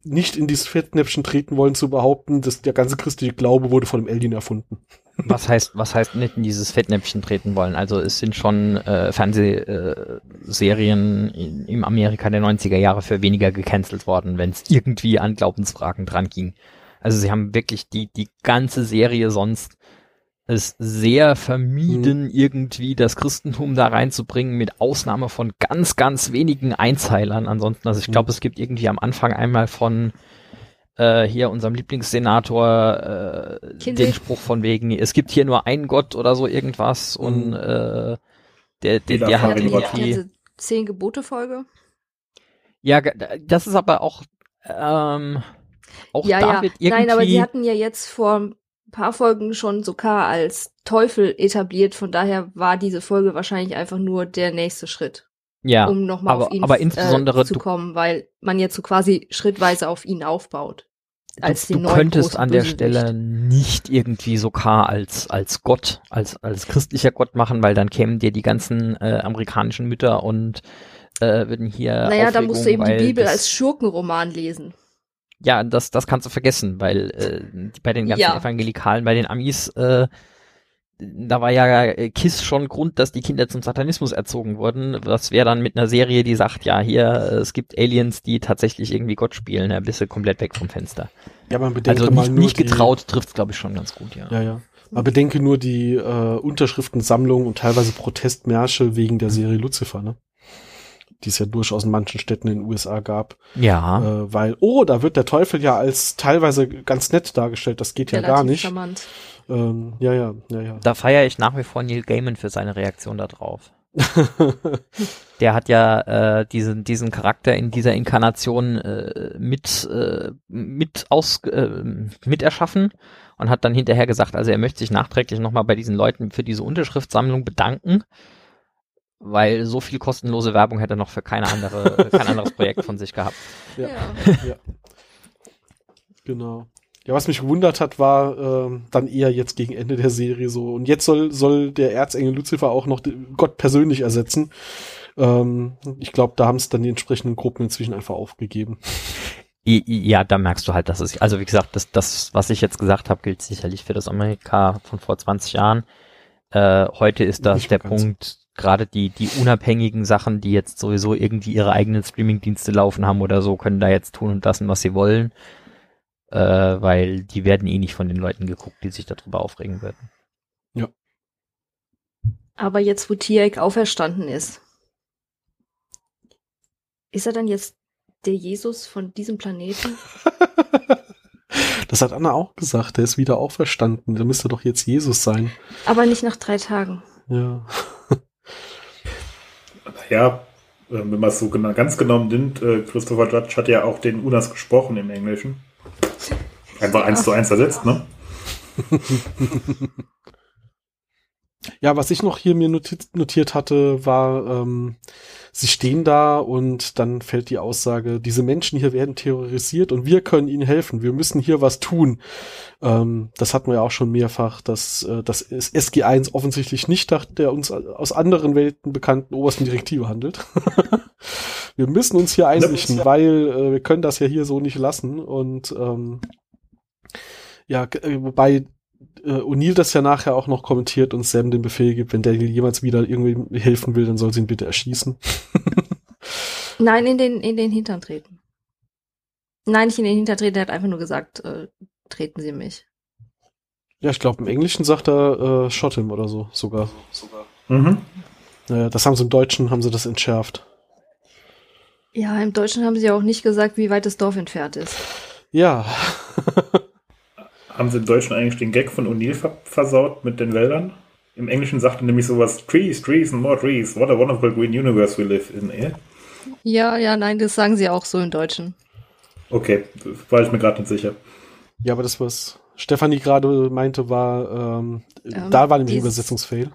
nicht in dieses Fettnäpfchen treten wollen zu behaupten, dass der ganze christliche Glaube wurde von dem Alien erfunden. Was heißt, was heißt nicht in dieses Fettnäpfchen treten wollen? Also es sind schon äh, Fernsehserien äh, im Amerika der 90er Jahre für weniger gecancelt worden, wenn es irgendwie an Glaubensfragen dran ging. Also sie haben wirklich die, die ganze Serie sonst es sehr vermieden, mhm. irgendwie das Christentum da reinzubringen, mit Ausnahme von ganz, ganz wenigen Einzeilern. Ansonsten, also ich glaube, mhm. es gibt irgendwie am Anfang einmal von äh, hier unserem Lieblingssenator äh, den Spruch von wegen, es gibt hier nur einen Gott oder so irgendwas mhm. und äh, der, der, der hat irgendwie... Diese zehn Gebote Folge. Ja, das ist aber auch ähm, auch ja, ja. Nein, aber sie hatten ja jetzt vor paar Folgen schon Sokar als Teufel etabliert, von daher war diese Folge wahrscheinlich einfach nur der nächste Schritt. Ja, um nochmal auf ihn aber insbesondere äh, zu kommen, weil man jetzt so quasi schrittweise auf ihn aufbaut. Als du, du könntest an der Stelle nicht irgendwie Sokar als als Gott, als als christlicher Gott machen, weil dann kämen dir die ganzen äh, amerikanischen Mütter und äh, würden hier. Naja, da musst du eben die Bibel als Schurkenroman lesen. Ja, das, das kannst du vergessen, weil äh, bei den ganzen ja. Evangelikalen, bei den Amis, äh, da war ja äh, KISS schon Grund, dass die Kinder zum Satanismus erzogen wurden. Was wäre dann mit einer Serie, die sagt, ja, hier, äh, es gibt Aliens, die tatsächlich irgendwie Gott spielen, da bist du komplett weg vom Fenster. Ja, man bedenke also nicht, mal nicht getraut trifft glaube ich, schon ganz gut, ja. Ja, ja. Man bedenke nur die äh, Unterschriftensammlung und teilweise Protestmärsche wegen der Serie Lucifer, ne? Die es ja durchaus in manchen Städten in den USA gab. Ja. Äh, weil, oh, da wird der Teufel ja als teilweise ganz nett dargestellt, das geht ja gar nicht. Charmant. Ähm, ja, ja, ja, ja. Da feiere ich nach wie vor Neil Gaiman für seine Reaktion darauf. der hat ja äh, diesen diesen Charakter in dieser Inkarnation äh, mit äh, mit aus äh, mit erschaffen und hat dann hinterher gesagt, also er möchte sich nachträglich nochmal bei diesen Leuten für diese Unterschriftsammlung bedanken weil so viel kostenlose Werbung hätte er noch für keine andere, kein anderes Projekt von sich gehabt. Ja. ja. Genau. Ja, was mich gewundert hat, war äh, dann eher jetzt gegen Ende der Serie so. Und jetzt soll, soll der Erzengel Lucifer auch noch Gott persönlich ersetzen. Ähm, ich glaube, da haben es dann die entsprechenden Gruppen inzwischen einfach aufgegeben. Ja, da merkst du halt, dass es, also wie gesagt, das, das was ich jetzt gesagt habe, gilt sicherlich für das Amerika von vor 20 Jahren. Äh, heute ist das der Punkt, gerade die, die unabhängigen Sachen, die jetzt sowieso irgendwie ihre eigenen Streamingdienste laufen haben oder so, können da jetzt tun und lassen, was sie wollen. Äh, weil die werden eh nicht von den Leuten geguckt, die sich darüber aufregen würden. Ja. Aber jetzt, wo Tiak auferstanden ist, ist er dann jetzt der Jesus von diesem Planeten? das hat Anna auch gesagt, der ist wieder auferstanden. Der müsste doch jetzt Jesus sein. Aber nicht nach drei Tagen. Ja. Ja, äh, wenn man es so ganz genau nimmt, äh, Christopher Judge hat ja auch den Unas gesprochen im Englischen. Einfach eins zu eins ersetzt, ne? Ja, was ich noch hier mir notiert, notiert hatte, war, ähm, sie stehen da und dann fällt die Aussage, diese Menschen hier werden terrorisiert und wir können ihnen helfen. Wir müssen hier was tun. Ähm, das hatten wir ja auch schon mehrfach, dass äh, das SG1 offensichtlich nicht nach der uns aus anderen Welten bekannten obersten Direktive handelt. wir müssen uns hier einrichten, weil äh, wir können das ja hier so nicht lassen und ähm, ja, äh, wobei äh, O'Neill das ja nachher auch noch kommentiert und Sam den Befehl gibt, wenn der jemals wieder irgendwie helfen will, dann soll sie ihn bitte erschießen. Nein, in den, in den Hintern treten. Nein, nicht in den Hintern treten, er hat einfach nur gesagt, äh, treten Sie mich. Ja, ich glaube, im Englischen sagt er äh, Shot him oder so, sogar. sogar. Mhm. Naja, das haben sie im Deutschen, haben sie das entschärft. Ja, im Deutschen haben sie auch nicht gesagt, wie weit das Dorf entfernt ist. Ja. haben sie im Deutschen eigentlich den Gag von O'Neill versaut mit den Wäldern? Im Englischen sagt er nämlich sowas, Trees, Trees and more trees. What a wonderful green universe we live in. Eh? Ja, ja, nein, das sagen sie auch so im Deutschen. Okay, war ich mir gerade nicht sicher. Ja, aber das, was Stefanie gerade meinte, war, ähm, ähm, da war nämlich Übersetzungsfail.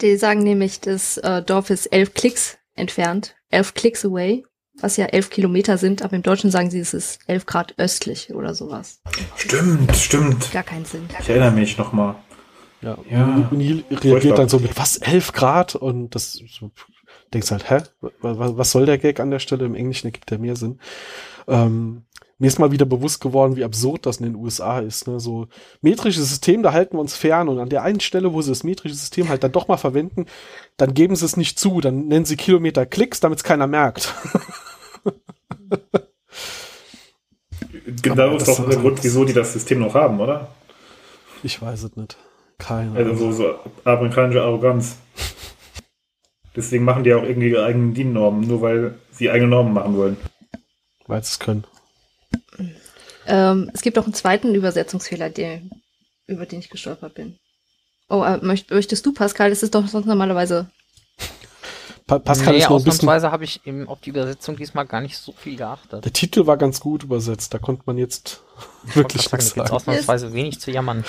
Die sagen nämlich, das äh, Dorf ist elf Klicks entfernt, elf Klicks away was ja elf Kilometer sind, aber im Deutschen sagen sie, es ist elf Grad östlich oder sowas. Stimmt, stimmt. Gar keinen Sinn. Ich erinnere mich nochmal. Ja, ja. Und Neil reagiert dann so mit, was, elf Grad? Und das, so, denkst halt, hä? Was soll der Gag an der Stelle? Im Englischen ergibt der mehr Sinn. Ähm, mir ist mal wieder bewusst geworden, wie absurd das in den USA ist. Ne? So metrisches System, da halten wir uns fern und an der einen Stelle, wo sie das metrische System halt dann doch mal verwenden, dann geben sie es nicht zu, dann nennen sie Kilometer Klicks, damit es keiner merkt. genau ist doch der Grund, wieso die das System noch haben, oder? Ich weiß es nicht. Keine Also so, so amerikanische Arroganz. Deswegen machen die auch irgendwie ihre eigenen DIN-Normen, nur weil sie eigene Normen machen wollen. Weil sie es können. Ähm, es gibt auch einen zweiten Übersetzungsfehler, der, über den ich gestolpert bin. Oh, äh, möcht, möchtest du, Pascal? Das ist doch sonst normalerweise. Pa Pascal nee, ist noch ausnahmsweise habe ich eben auf die Übersetzung diesmal gar nicht so viel geachtet. Der Titel war ganz gut übersetzt, da konnte man jetzt ich wirklich nichts sagen. ausnahmsweise wenig zu jammern.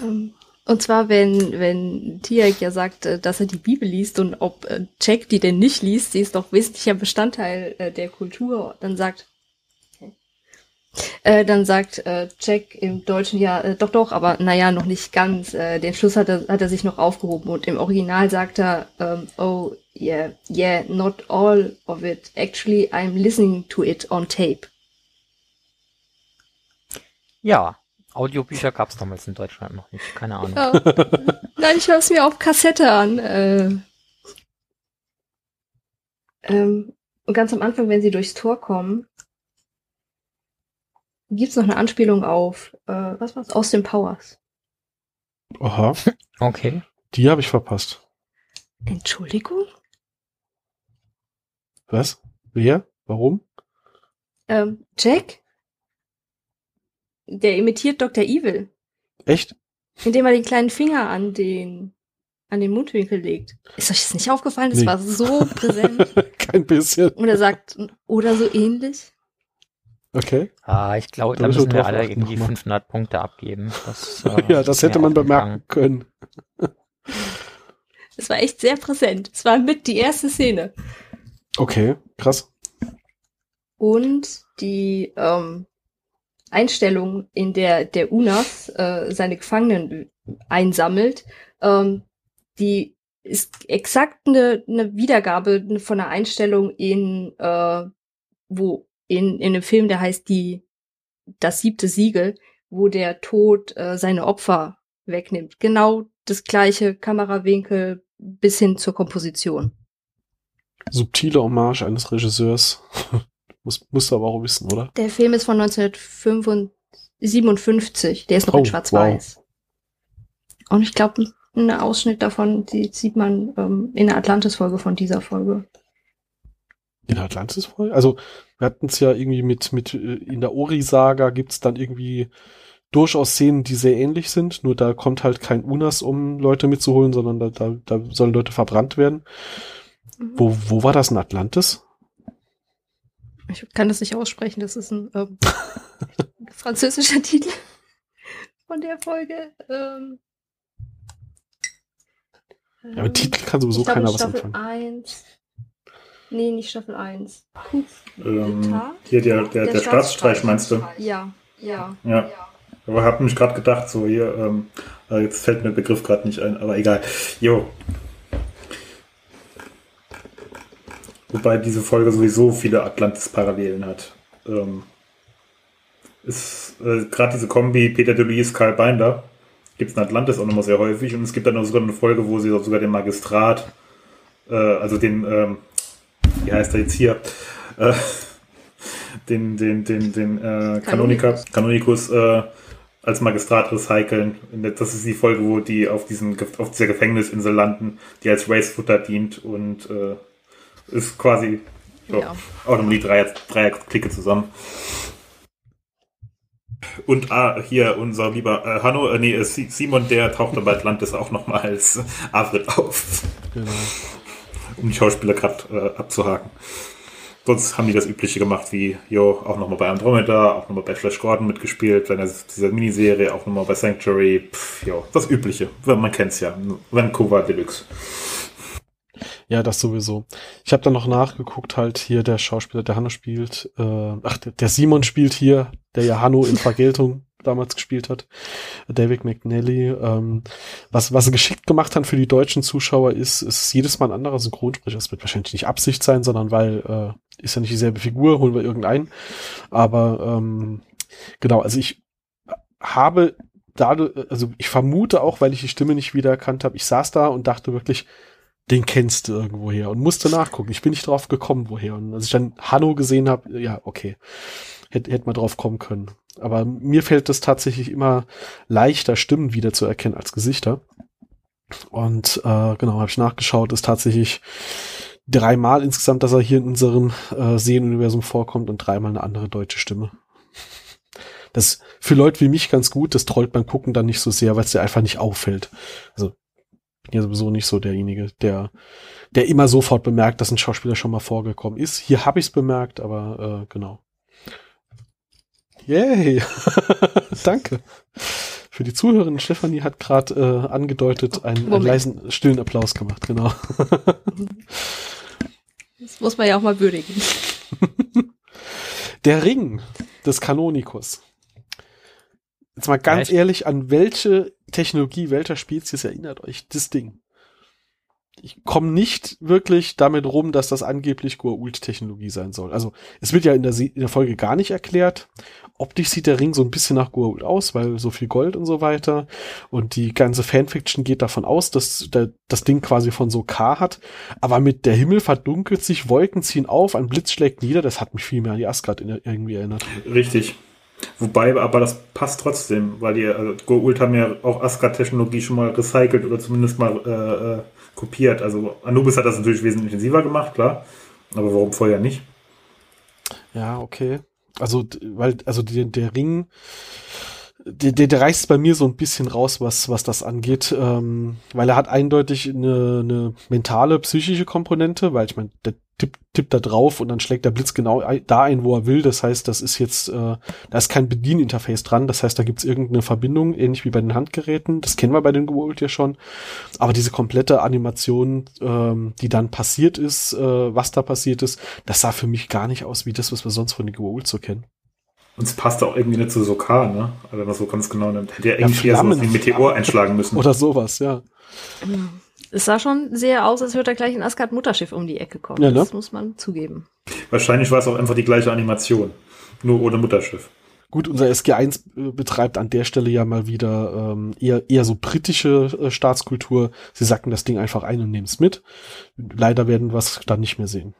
Um, ähm, und zwar, wenn, wenn Tiak ja sagt, äh, dass er die Bibel liest und ob äh, Jack die denn nicht liest, sie ist doch wesentlicher Bestandteil äh, der Kultur, dann sagt äh, dann sagt äh, Jack im Deutschen ja, äh, doch, doch, aber naja, noch nicht ganz. Äh, den Schluss hat er, hat er sich noch aufgehoben und im Original sagt er, ähm, oh, yeah, yeah, not all of it. Actually, I'm listening to it on tape. Ja, Audiobücher gab es damals in Deutschland noch nicht, keine Ahnung. Ja. Nein, ich höre es mir auf Kassette an. Äh, ähm, und ganz am Anfang, wenn sie durchs Tor kommen, gibt's noch eine Anspielung auf, äh, was war's? Austin Powers. Aha. Okay. Die habe ich verpasst. Entschuldigung? Was? Wer? Warum? Ähm, Jack? Der imitiert Dr. Evil. Echt? Indem er den kleinen Finger an den an den Mundwinkel legt. Ist euch das nicht aufgefallen? Das nee. war so präsent. Kein bisschen. Und er sagt, oder so ähnlich. Okay. Ah, ich glaube, da müssen wir alle irgendwie 500 Punkte abgeben. Das, äh, ja, das hätte man bemerken können. Es war echt sehr präsent. Es war mit die erste Szene. Okay, krass. Und die ähm, Einstellung, in der der UNAF äh, seine Gefangenen einsammelt, ähm, die ist exakt eine, eine Wiedergabe von einer Einstellung in äh, wo in, in einem Film, der heißt die, das siebte Siegel, wo der Tod äh, seine Opfer wegnimmt. Genau das gleiche Kamerawinkel bis hin zur Komposition. Subtile Hommage eines Regisseurs. Muss, musst du aber auch wissen, oder? Der Film ist von 1957. Der ist noch oh, in Schwarz-Weiß. Wow. Und ich glaube, ein Ausschnitt davon die sieht man ähm, in der Atlantis-Folge von dieser Folge. In der Atlantis-Folge? Also, wir hatten es ja irgendwie mit, mit, äh, in der Ori-Saga gibt's dann irgendwie durchaus Szenen, die sehr ähnlich sind, nur da kommt halt kein Unas, um Leute mitzuholen, sondern da, da, da sollen Leute verbrannt werden. Mhm. Wo, wo war das in Atlantis? Ich kann das nicht aussprechen, das ist ein ähm, französischer Titel von der Folge. Ähm, Ja, mit Titel kann sowieso ich glaube, keiner was Staffel anfangen. 1. Nee, nicht Staffel 1. Coup Ähm, hier der, der, der, Staatsstreich meinst du? Ja, ja. Ja. Aber hab mich gerade gedacht, so hier, ähm, äh, jetzt fällt mir der Begriff gerade nicht ein, aber egal. Jo. Wobei diese Folge sowieso viele Atlantis-Parallelen hat. Ähm, ist äh, gerade diese Kombi Peter DeLuise, Karl Binder gibt es in Atlantis auch nochmal sehr häufig und es gibt dann auch sogar eine Folge, wo sie sogar den Magistrat, äh, also den, ähm, wie heißt er jetzt hier, äh, den, den, den, den äh, Kanoniker, Kanonikus äh, als Magistrat recyceln. Das ist die Folge, wo die auf, diesen, auf dieser Gefängnisinsel landen, die als Racefutter dient und äh, ist quasi so, Ja. auch nochmal die Dreier, Dreier-Clique zusammen. Und ah, hier unser lieber äh, Hanno, äh, nee, äh, Si- Simon, der taucht dann bei Atlantis auch nochmal als Avrit auf, Genau. Um die Schauspieler gerade äh, abzuhaken. Sonst haben die das Übliche gemacht, wie, jo, auch nochmal bei Andromeda, auch nochmal bei Flash Gordon mitgespielt, bei dieser Miniserie, auch nochmal bei Sanctuary, pff, jo, das Übliche. Man kennt's ja. Vancouver Deluxe. Ja, das sowieso. Ich habe dann noch nachgeguckt, halt hier der Schauspieler, der Hanno spielt, äh, ach, der Simon spielt hier, der ja Hanno in Vergeltung damals gespielt hat, David McNally. Ähm, was, was sie geschickt gemacht haben für die deutschen Zuschauer ist, ist jedes Mal ein anderer Synchronsprecher. Das wird wahrscheinlich nicht Absicht sein, sondern weil, äh, ist ja nicht dieselbe Figur, holen wir irgendeinen. Aber ähm, genau, also ich habe dadurch, also ich vermute auch, weil ich die Stimme nicht wiedererkannt habe, ich saß da und dachte wirklich, den kennst du irgendwoher und musste nachgucken. Ich bin nicht drauf gekommen, woher. Und als ich dann Hanno gesehen habe, ja, okay, hätte hätte man drauf kommen können. Aber mir fällt es tatsächlich immer leichter, Stimmen wiederzuerkennen als Gesichter. Und äh, genau, habe ich nachgeschaut, ist tatsächlich dreimal insgesamt, dass er hier in unserem äh, Serienuniversum vorkommt und dreimal eine andere deutsche Stimme. Das für Leute wie mich ganz gut, das trollt beim Gucken dann nicht so sehr, weil es dir einfach nicht auffällt. Also bin ja sowieso nicht so derjenige, der, der immer sofort bemerkt, dass ein Schauspieler schon mal vorgekommen ist. Hier habe ich es bemerkt, aber äh, genau. Yay! Danke. Für die Zuhörerin, Stefanie hat gerade äh, angedeutet, einen, einen leisen, stillen Applaus gemacht, genau. Das muss man ja auch mal würdigen. Der Ring des Kanonikus. Jetzt mal ganz Ja, ich- ehrlich, an welche Technologie welcher Spezies erinnert euch das Ding? Ich komme nicht wirklich damit rum, dass das angeblich Goa'uld-Technologie sein soll. Also es wird ja in der, in der Folge gar nicht erklärt. Optisch sieht der Ring so ein bisschen nach Goa'uld aus, weil so viel Gold und so weiter. Und die ganze Fanfiction geht davon aus, dass der, das Ding quasi von so K hat. Aber mit der Himmel verdunkelt sich, Wolken ziehen auf, ein Blitz schlägt nieder. Das hat mich viel mehr an die Asgard irgendwie erinnert. Richtig. Wobei, aber das passt trotzdem, weil die also Goa'uld haben ja auch Asgard-Technologie schon mal recycelt oder zumindest mal äh, äh, kopiert. Also Anubis hat das natürlich wesentlich intensiver gemacht, klar. Aber warum vorher nicht? Ja, okay. Also, weil, also der, der Ring, der, der, der reißt bei mir so ein bisschen raus, was, was das angeht, ähm, weil er hat eindeutig eine, eine mentale, psychische Komponente, weil ich meine, der tippt, tippt da drauf und dann schlägt der Blitz genau da ein, wo er will. Das heißt, das ist jetzt, äh, da ist kein Bedieninterface dran. Das heißt, da gibt's irgendeine Verbindung, ähnlich wie bei den Handgeräten. Das kennen wir bei den Goa'uld ja schon. Aber diese komplette Animation, ähm, die dann passiert ist, äh, was da passiert ist, das sah für mich gar nicht aus wie das, was wir sonst von den Goa'uld so kennen. Und es passt auch irgendwie nicht zu Sokar, ne? Also wenn man so ganz genau nimmt. Hätte ja irgendwie eher Flammen. sowas wie ein Meteor einschlagen müssen. Oder sowas, ja. Es sah schon sehr aus, als würde da gleich ein Asgard-Mutterschiff um die Ecke kommen. Ja, ne? Das muss man zugeben. Wahrscheinlich war es auch einfach die gleiche Animation. Nur ohne Mutterschiff. Gut, unser SG1 äh, betreibt an der Stelle ja mal wieder ähm, eher, eher so britische äh, Staatskultur. Sie sacken das Ding einfach ein und nehmen es mit. Leider werden wir es dann nicht mehr sehen.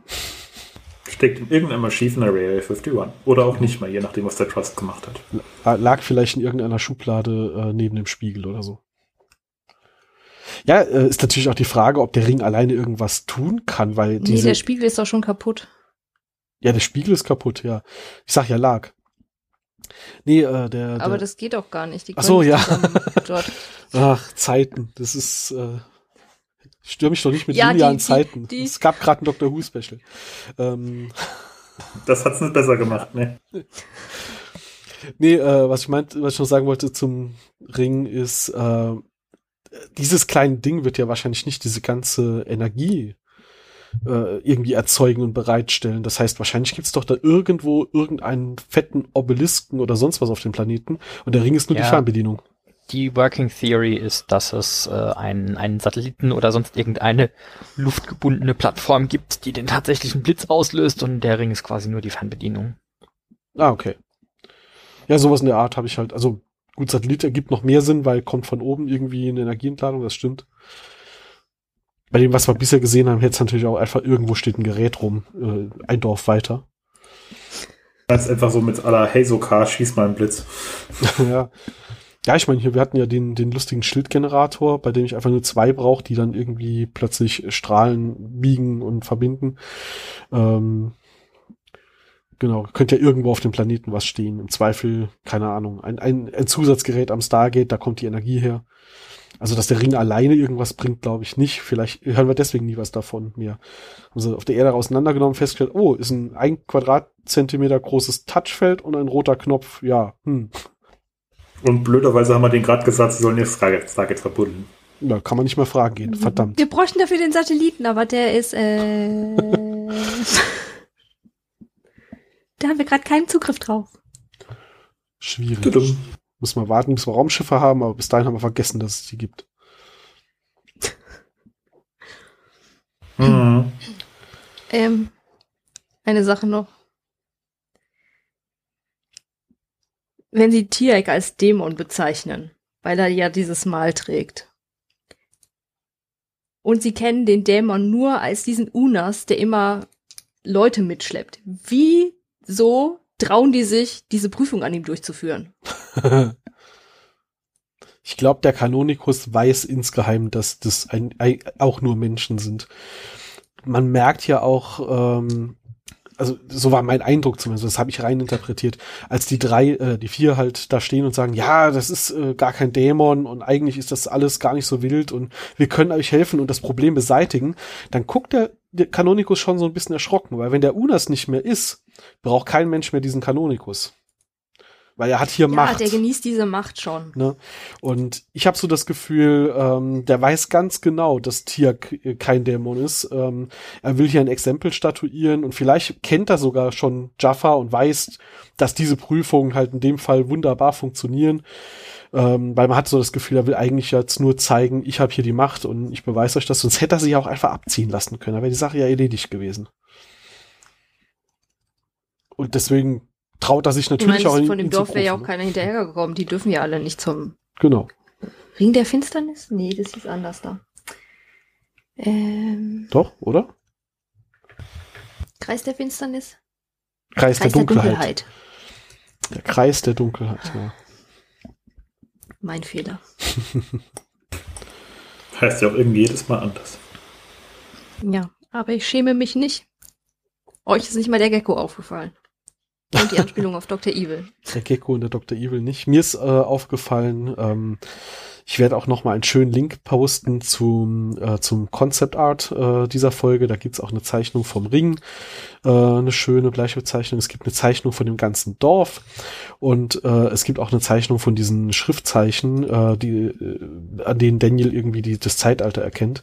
Steckt in irgendeinem Archiv in Area 51. Oder auch nicht mal, je nachdem, was der Trust gemacht hat. La- Lag vielleicht in irgendeiner Schublade äh, neben dem Spiegel oder so. Ja, äh, ist natürlich auch die Frage, ob der Ring alleine irgendwas tun kann, weil Nee, diese, der Spiegel ist doch schon kaputt. ja, der Spiegel ist kaputt, ja. Ich sag ja lag. Nee, äh, der, Aber der das geht auch gar nicht. Die Ach so, ja. ach, Zeiten, das ist, äh, stör mich doch nicht mit Ja, linearen die- die- Zeiten. die- es gab gerade ein Doctor Who Special. Ähm, Das hat's nicht besser gemacht, ne? Nee, äh, was ich meinte, was ich noch sagen wollte zum Ring ist, äh, dieses kleine Ding wird ja wahrscheinlich nicht diese ganze Energie äh, irgendwie erzeugen und bereitstellen. Das heißt, wahrscheinlich gibt's doch da irgendwo irgendeinen fetten Obelisken oder sonst was auf dem Planeten und der Ring ist nur Ja. die Fernbedienung. Die Working Theory ist, dass es äh, einen, einen Satelliten oder sonst irgendeine luftgebundene Plattform gibt, die den tatsächlichen Blitz auslöst und der Ring ist quasi nur die Fernbedienung. Ah, okay. Ja, sowas in der Art habe ich halt, also gut, Satellit ergibt noch mehr Sinn, weil kommt von oben irgendwie eine Energieentladung, das stimmt. Bei dem, was wir bisher gesehen haben, hätte es natürlich auch einfach irgendwo steht ein Gerät rum, äh, ein Dorf weiter. Ganz einfach so mit aller Hazocar schieß mal einen Blitz. ja. Ja, ich meine, hier, wir hatten ja den, den lustigen Schildgenerator, bei dem ich einfach nur zwei brauche, die dann irgendwie plötzlich Strahlen biegen und verbinden. Ähm, genau, könnte ja irgendwo auf dem Planeten was stehen. Im Zweifel, keine Ahnung, ein, ein, ein Zusatzgerät am Stargate, da kommt die Energie her. Also, dass der Ring alleine irgendwas bringt, glaube ich nicht. Vielleicht hören wir deswegen nie was davon mehr. Haben sie auf der Erde auseinandergenommen, festgestellt, oh, ist ein ein Quadratzentimeter großes Touchfeld und ein roter Knopf. Ja, hm, Und blöderweise haben wir den gerade gesagt, sie sollen jetzt Stargate, Stargate verbunden. Da kann man nicht mehr fragen gehen. Verdammt. Wir bräuchten dafür den Satelliten, aber der ist, äh, da haben wir gerade keinen Zugriff drauf. Schwierig. Tudum. Muss man warten, bis wir Raumschiffe haben, aber bis dahin haben wir vergessen, dass es die gibt. Mhm. Ähm, eine Sache noch. Wenn sie Tiak als Dämon bezeichnen, weil er ja dieses Mal trägt. Und sie kennen den Dämon nur als diesen Unas, der immer Leute mitschleppt. Wieso trauen die sich, diese Prüfung an ihm durchzuführen? ich glaube, der Kanonikus weiß insgeheim, dass das ein, ein, auch nur Menschen sind. Man merkt ja auch, ähm, also so war mein Eindruck zumindest, das habe ich rein interpretiert, als die drei, äh, die vier halt da stehen und sagen, ja, das ist äh, gar kein Dämon und eigentlich ist das alles gar nicht so wild und wir können euch helfen und das Problem beseitigen, dann guckt der, der Kanonikus schon so ein bisschen erschrocken, weil wenn der Unas nicht mehr ist, braucht kein Mensch mehr diesen Kanonikus. Weil er hat hier Ja, Macht. der genießt diese Macht schon. Ne? Und ich habe so das Gefühl, ähm, der weiß ganz genau, dass Tiak äh, kein Dämon ist. Ähm, er will hier ein Exempel statuieren und vielleicht kennt er sogar schon Jaffa und weiß, dass diese Prüfungen halt in dem Fall wunderbar funktionieren. Ähm, weil man hat so das Gefühl, er will eigentlich jetzt nur zeigen, ich habe hier die Macht und ich beweise euch das, sonst hätte er sich auch einfach abziehen lassen können. Da wäre die Sache ja erledigt gewesen. Und deswegen traut er sich natürlich meinst, auch in von dem Dorf wäre ja auch rufen, keiner hinterhergekommen. Die dürfen ja alle nicht zum Genau. Ring der Finsternis? Nee, das hieß anders da. Ähm, Doch, oder? Kreis der Finsternis? Kreis, Kreis der, Dunkelheit. Der Kreis der Dunkelheit, ja. Mein Fehler. Heißt ja auch irgendwie jedes Mal anders. Ja, aber ich schäme mich nicht. Euch ist nicht mal der Gecko aufgefallen. Und die Anspielung auf Dr. Evil. Der Gecko und der Dr. Evil nicht. Mir ist äh, aufgefallen, ähm, ich werde auch noch mal einen schönen Link posten zum, äh, zum Concept Art äh, dieser Folge. Da gibt's auch eine Zeichnung vom Ring, äh, eine schöne Bleistiftzeichnung. Es gibt eine Zeichnung von dem ganzen Dorf und äh, es gibt auch eine Zeichnung von diesen Schriftzeichen, äh, die, äh, an denen Daniel irgendwie die, das Zeitalter erkennt.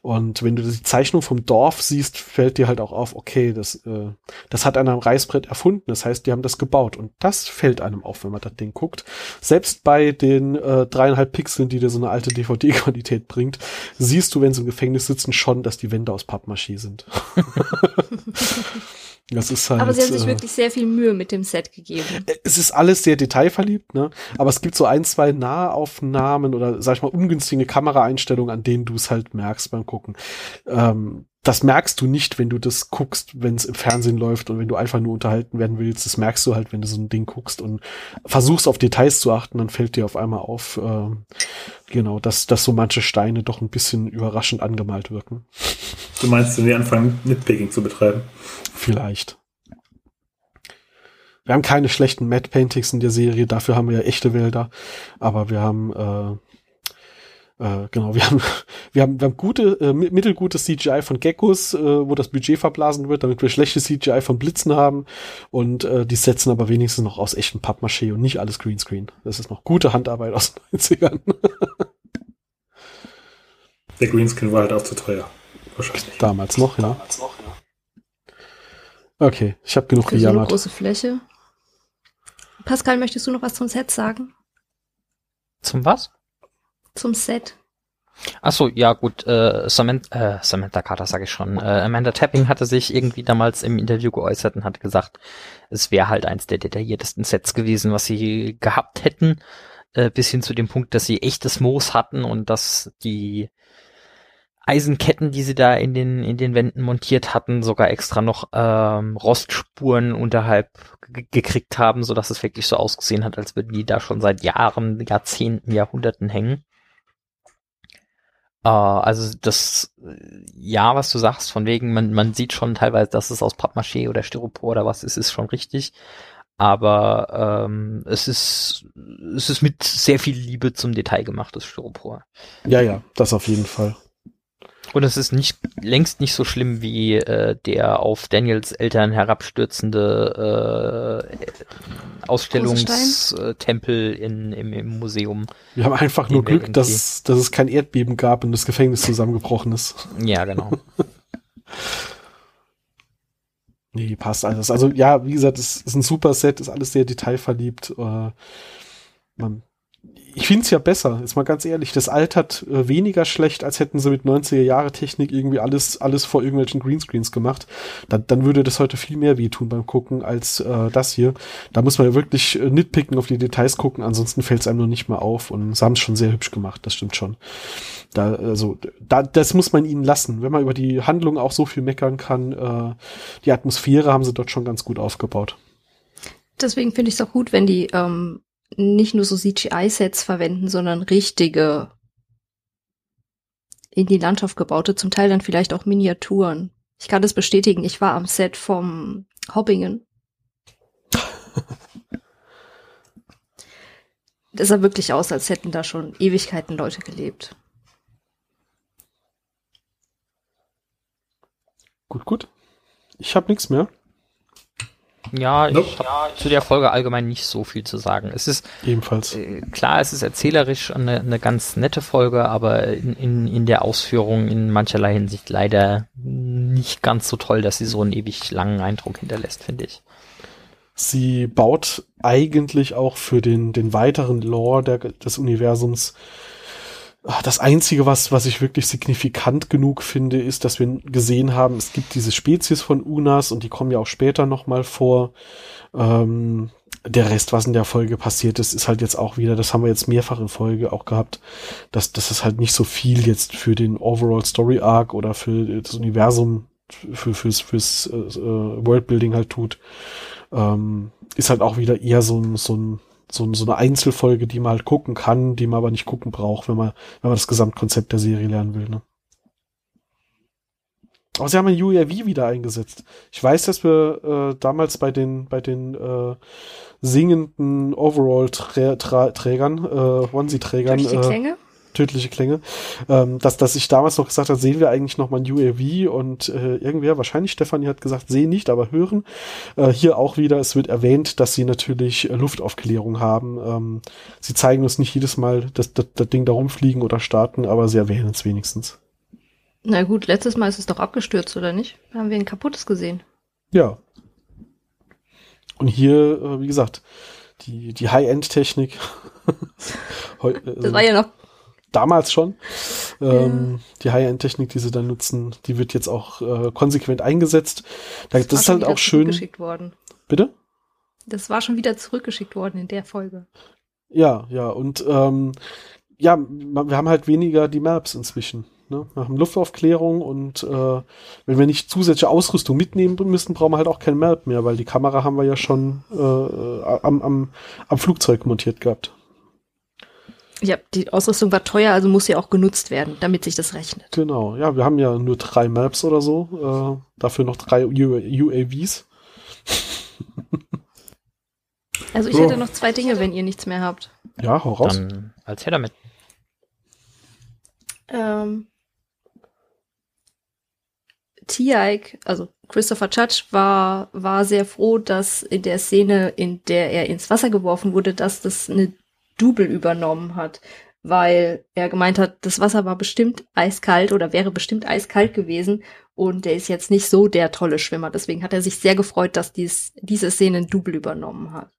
Und wenn du die Zeichnung vom Dorf siehst, fällt dir halt auch auf, okay, das, äh, das hat einer am Reißbrett erfunden. Das heißt, die haben das gebaut. Und das fällt einem auf, wenn man das Ding guckt. Selbst bei den äh, dreieinhalb Pixeln, die dir so eine alte DVD-Qualität bringt, siehst du, wenn sie im Gefängnis sitzen, schon, dass die Wände aus Pappmaché sind. das ist halt. Aber sie haben sich äh, wirklich sehr viel Mühe mit dem Set gegeben. es ist alles sehr detailverliebt, ne? Aber es gibt so ein, zwei Nahaufnahmen oder sag ich mal ungünstige Kameraeinstellungen, an denen du es halt merkst beim Gucken. Ähm, das merkst du nicht, wenn du das guckst, wenn es im Fernsehen läuft und wenn du einfach nur unterhalten werden willst. Das merkst du halt, wenn du so ein Ding guckst und versuchst auf Details zu achten, dann fällt dir auf einmal auf, ähm, genau, dass, dass so manche Steine doch ein bisschen überraschend angemalt wirken. Du meinst, wenn wir anfangen, Nitpicking zu betreiben? Vielleicht. Wir haben keine schlechten Matte Paintings in der Serie, dafür haben wir ja echte Wälder, aber wir haben äh, äh, genau, wir haben wir haben wir haben gute äh, mi- mittelgutes CGI von Geckos, äh, wo das Budget verblasen wird, damit wir schlechtes CGI von Blitzen haben und äh, die setzen aber wenigstens noch aus echtem Pappmaché und nicht alles Greenscreen. Das ist noch gute Handarbeit aus den 90ern. Der Greenscreen war halt auch zu teuer. Wahrscheinlich. Damals noch, ja. Okay, ich habe genug Für so eine gejammert. große Fläche. Pascal, möchtest du noch was zum Set sagen? Zum was? Zum Set? Achso, ja gut, äh, Samantha, äh, Samantha Carter sage ich schon. Äh, Amanda Tapping hatte sich irgendwie damals im Interview geäußert und hat gesagt, es wäre halt eins der detailliertesten Sets gewesen, was sie gehabt hätten, äh, bis hin zu dem Punkt, dass sie echtes Moos hatten und dass die Eisenketten, die sie da in den in den Wänden montiert hatten, sogar extra noch ähm, Rostspuren unterhalb ge- gekriegt haben, so dass es wirklich so ausgesehen hat, als würden die da schon seit Jahren, Jahrzehnten, Jahrhunderten hängen. Äh, also das, ja, was du sagst, von wegen, man, man sieht schon teilweise, dass es aus Pappmaché oder Styropor oder was ist, ist schon richtig. Aber ähm, es ist es ist mit sehr viel Liebe zum Detail gemachtes Styropor. Ja, ja, das auf jeden Fall. Und es ist nicht längst nicht so schlimm wie äh, der auf Daniels Eltern herabstürzende äh, Ausstellungstempel in im, im Museum. Wir haben einfach nur Glück, dass, dass es kein Erdbeben gab und das Gefängnis zusammengebrochen ist. Ja, genau. Nee, passt alles. Also ja, wie gesagt, es ist ein super Set, ist alles sehr detailverliebt. Äh, man, ich finde es ja besser, ist mal ganz ehrlich. Das altert äh, weniger schlecht, als hätten sie mit 90er Jahre Technik irgendwie alles, alles vor irgendwelchen Greenscreens gemacht. Dann, dann würde das heute viel mehr wehtun beim Gucken als äh, das hier. Da muss man ja wirklich äh, nitpicken, auf die Details gucken, ansonsten fällt es einem nur nicht mehr auf. Und sie haben es schon sehr hübsch gemacht, das stimmt schon. Da, also, da, das muss man ihnen lassen. Wenn man über die Handlung auch so viel meckern kann, äh, die Atmosphäre haben sie dort schon ganz gut aufgebaut. Deswegen finde ich es auch gut, wenn die ähm, nicht nur so CGI-Sets verwenden, sondern richtige in die Landschaft gebaute, zum Teil dann vielleicht auch Miniaturen. Ich kann das bestätigen, ich war am Set vom Hobbingen. Das sah wirklich aus, als hätten da schon Ewigkeiten Leute gelebt. Gut, gut. Ich habe nichts mehr. Ja, ich Nope. habe zu der Folge allgemein nicht so viel zu sagen. Es ist Ebenfalls. äh, klar, es ist erzählerisch eine, eine ganz nette Folge, aber in, in, in der Ausführung in mancherlei Hinsicht leider nicht ganz so toll, dass sie so einen ewig langen Eindruck hinterlässt, finde ich. Sie baut eigentlich auch für den, den weiteren Lore der, des Universums. Ah, Das Einzige, was, was ich wirklich signifikant genug finde, ist, dass wir gesehen haben, es gibt diese Spezies von Unas und die kommen ja auch später nochmal vor. Ähm, der Rest, was in der Folge passiert ist, ist halt jetzt auch wieder, das haben wir jetzt mehrfach in Folge auch gehabt, dass, dass es halt nicht so viel jetzt für den Overall Story Arc oder für das Universum, für, fürs, fürs äh, äh, Worldbuilding halt tut. Ähm, ist halt auch wieder eher so ein, so ein so, so eine Einzelfolge, die man halt gucken kann, die man aber nicht gucken braucht, wenn man, wenn man das Gesamtkonzept der Serie lernen will. Ne? Aber sie haben ein UAV wieder eingesetzt. Ich weiß, dass wir äh, damals bei den bei den äh, singenden Overall-Trägern, äh, Onesie-Trägern, Durch die äh, Klänge? Tödliche Klänge, ähm, dass, dass ich damals noch gesagt habe, sehen wir eigentlich noch mal ein UAV und äh, irgendwer, wahrscheinlich Stefanie hat gesagt, sehen nicht, aber hören. Äh, hier auch wieder, es wird erwähnt, dass sie natürlich äh, Luftaufklärung haben. Ähm, sie zeigen uns nicht jedes Mal das, das, das Ding da rumfliegen oder starten, aber sie erwähnen es wenigstens. Na gut, letztes Mal ist es doch abgestürzt, oder nicht? Da haben wir ein kaputtes gesehen. Ja. Und hier, äh, wie gesagt, die, die High-End-Technik. Das war ja noch damals schon. Ähm, Die High-End-Technik, die sie dann nutzen, die wird jetzt auch äh, konsequent eingesetzt. Da, das war ist schon halt auch schön. zurückgeschickt worden. Bitte? Das war schon wieder zurückgeschickt worden in der Folge. Ja, ja. Und ähm, ja, wir haben halt weniger die Maps inzwischen. Ne? Wir haben Luftaufklärung und äh, wenn wir nicht zusätzliche Ausrüstung mitnehmen müssen, brauchen wir halt auch kein Map mehr, weil die Kamera haben wir ja schon äh, am, am, am Flugzeug montiert gehabt. Ja, die Ausrüstung war teuer, also muss sie auch genutzt werden, damit sich das rechnet. Genau, ja, wir haben ja nur drei Maps oder so, äh, dafür noch drei U UAVs. Also ich So. hätte noch zwei Dinge, wenn ihr nichts mehr habt. Ja, hau raus. Dann als her damit. Ähm, T-Ike, also Christopher Judge, war, war sehr froh, dass in der Szene, in der er ins Wasser geworfen wurde, dass das eine Double übernommen hat. weil er gemeint hat, das Wasser war bestimmt eiskalt oder wäre bestimmt eiskalt gewesen und der ist jetzt nicht so der tolle Schwimmer. Deswegen hat er sich sehr gefreut, dass dies, diese Szene ein Double übernommen hat,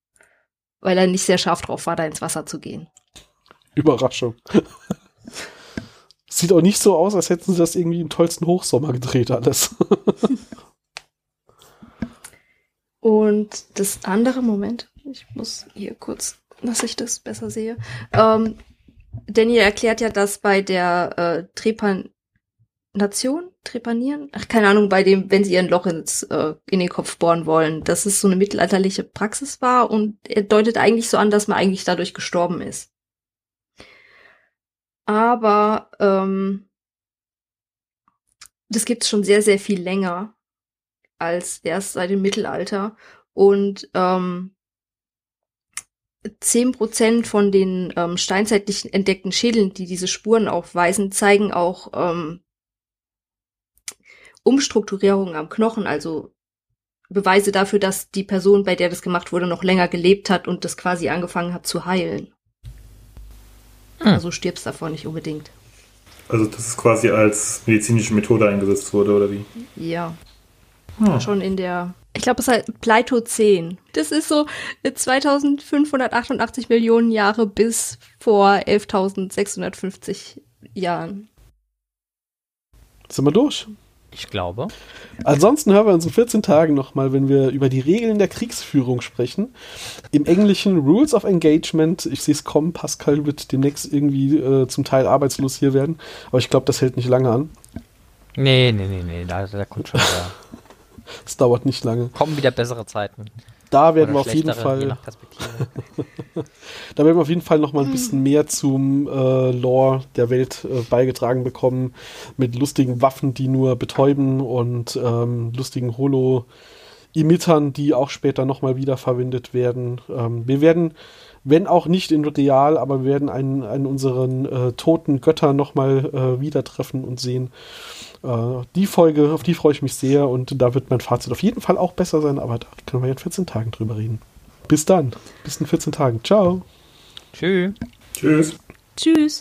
weil er nicht sehr scharf drauf war, da ins Wasser zu gehen. Überraschung. Sieht auch nicht so aus, als hätten sie das irgendwie im tollsten Hochsommer gedreht alles. Und das andere, Moment, ich muss hier kurz, dass ich das besser sehe. Ähm, Daniel erklärt ja, dass bei der äh, Trepanation, Trepanieren, ach keine Ahnung, bei dem, wenn sie ihren Loch ins, äh, in den Kopf bohren wollen, dass es so eine mittelalterliche Praxis war und er deutet eigentlich so an, dass man eigentlich dadurch gestorben ist. Aber ähm, das gibt's schon sehr, sehr viel länger als erst seit dem Mittelalter. Und ähm, 10% von den ähm, steinzeitlich entdeckten Schädeln, die diese Spuren aufweisen, zeigen auch ähm, Umstrukturierungen am Knochen, also Beweise dafür, dass die Person, bei der das gemacht wurde, noch länger gelebt hat und das quasi angefangen hat zu heilen. Hm. Also stirbst davon nicht unbedingt. Also das ist quasi als medizinische Methode eingesetzt wurde, oder wie? Ja. Hm. Schon in der, ich glaube, es ist halt Pleitozän. Das ist so 2588 Millionen Jahre bis vor 11.650 Jahren. Sind wir durch? Ich glaube. Ansonsten hören wir uns in 14 Tagen nochmal, wenn wir über die Regeln der Kriegsführung sprechen. Im Englischen Rules of Engagement. Ich sehe es kommen, Pascal wird demnächst irgendwie äh, zum Teil arbeitslos hier werden. Aber ich glaube, das hält nicht lange an. Nee, nee, nee, nee, da, da kommt schon wieder. Es dauert nicht lange. Kommen wieder bessere Zeiten. Da werden wir auf jeden Fall. da werden wir auf jeden Fall noch mal ein bisschen mehr zum äh, Lore der Welt äh, beigetragen bekommen mit lustigen Waffen, die nur betäuben und ähm, lustigen Holo Emittern, die auch später noch mal wiederverwendet werden. Ähm, wir werden wenn auch nicht in real, aber wir werden einen, einen unseren äh, toten Götter nochmal äh, wieder treffen und sehen. Äh, die Folge, auf die freue ich mich sehr und da wird mein Fazit auf jeden Fall auch besser sein, aber da können wir ja in 14 Tagen drüber reden. Bis dann. Bis in 14 Tagen. Ciao. Tschüss. Tschüss. Tschüss.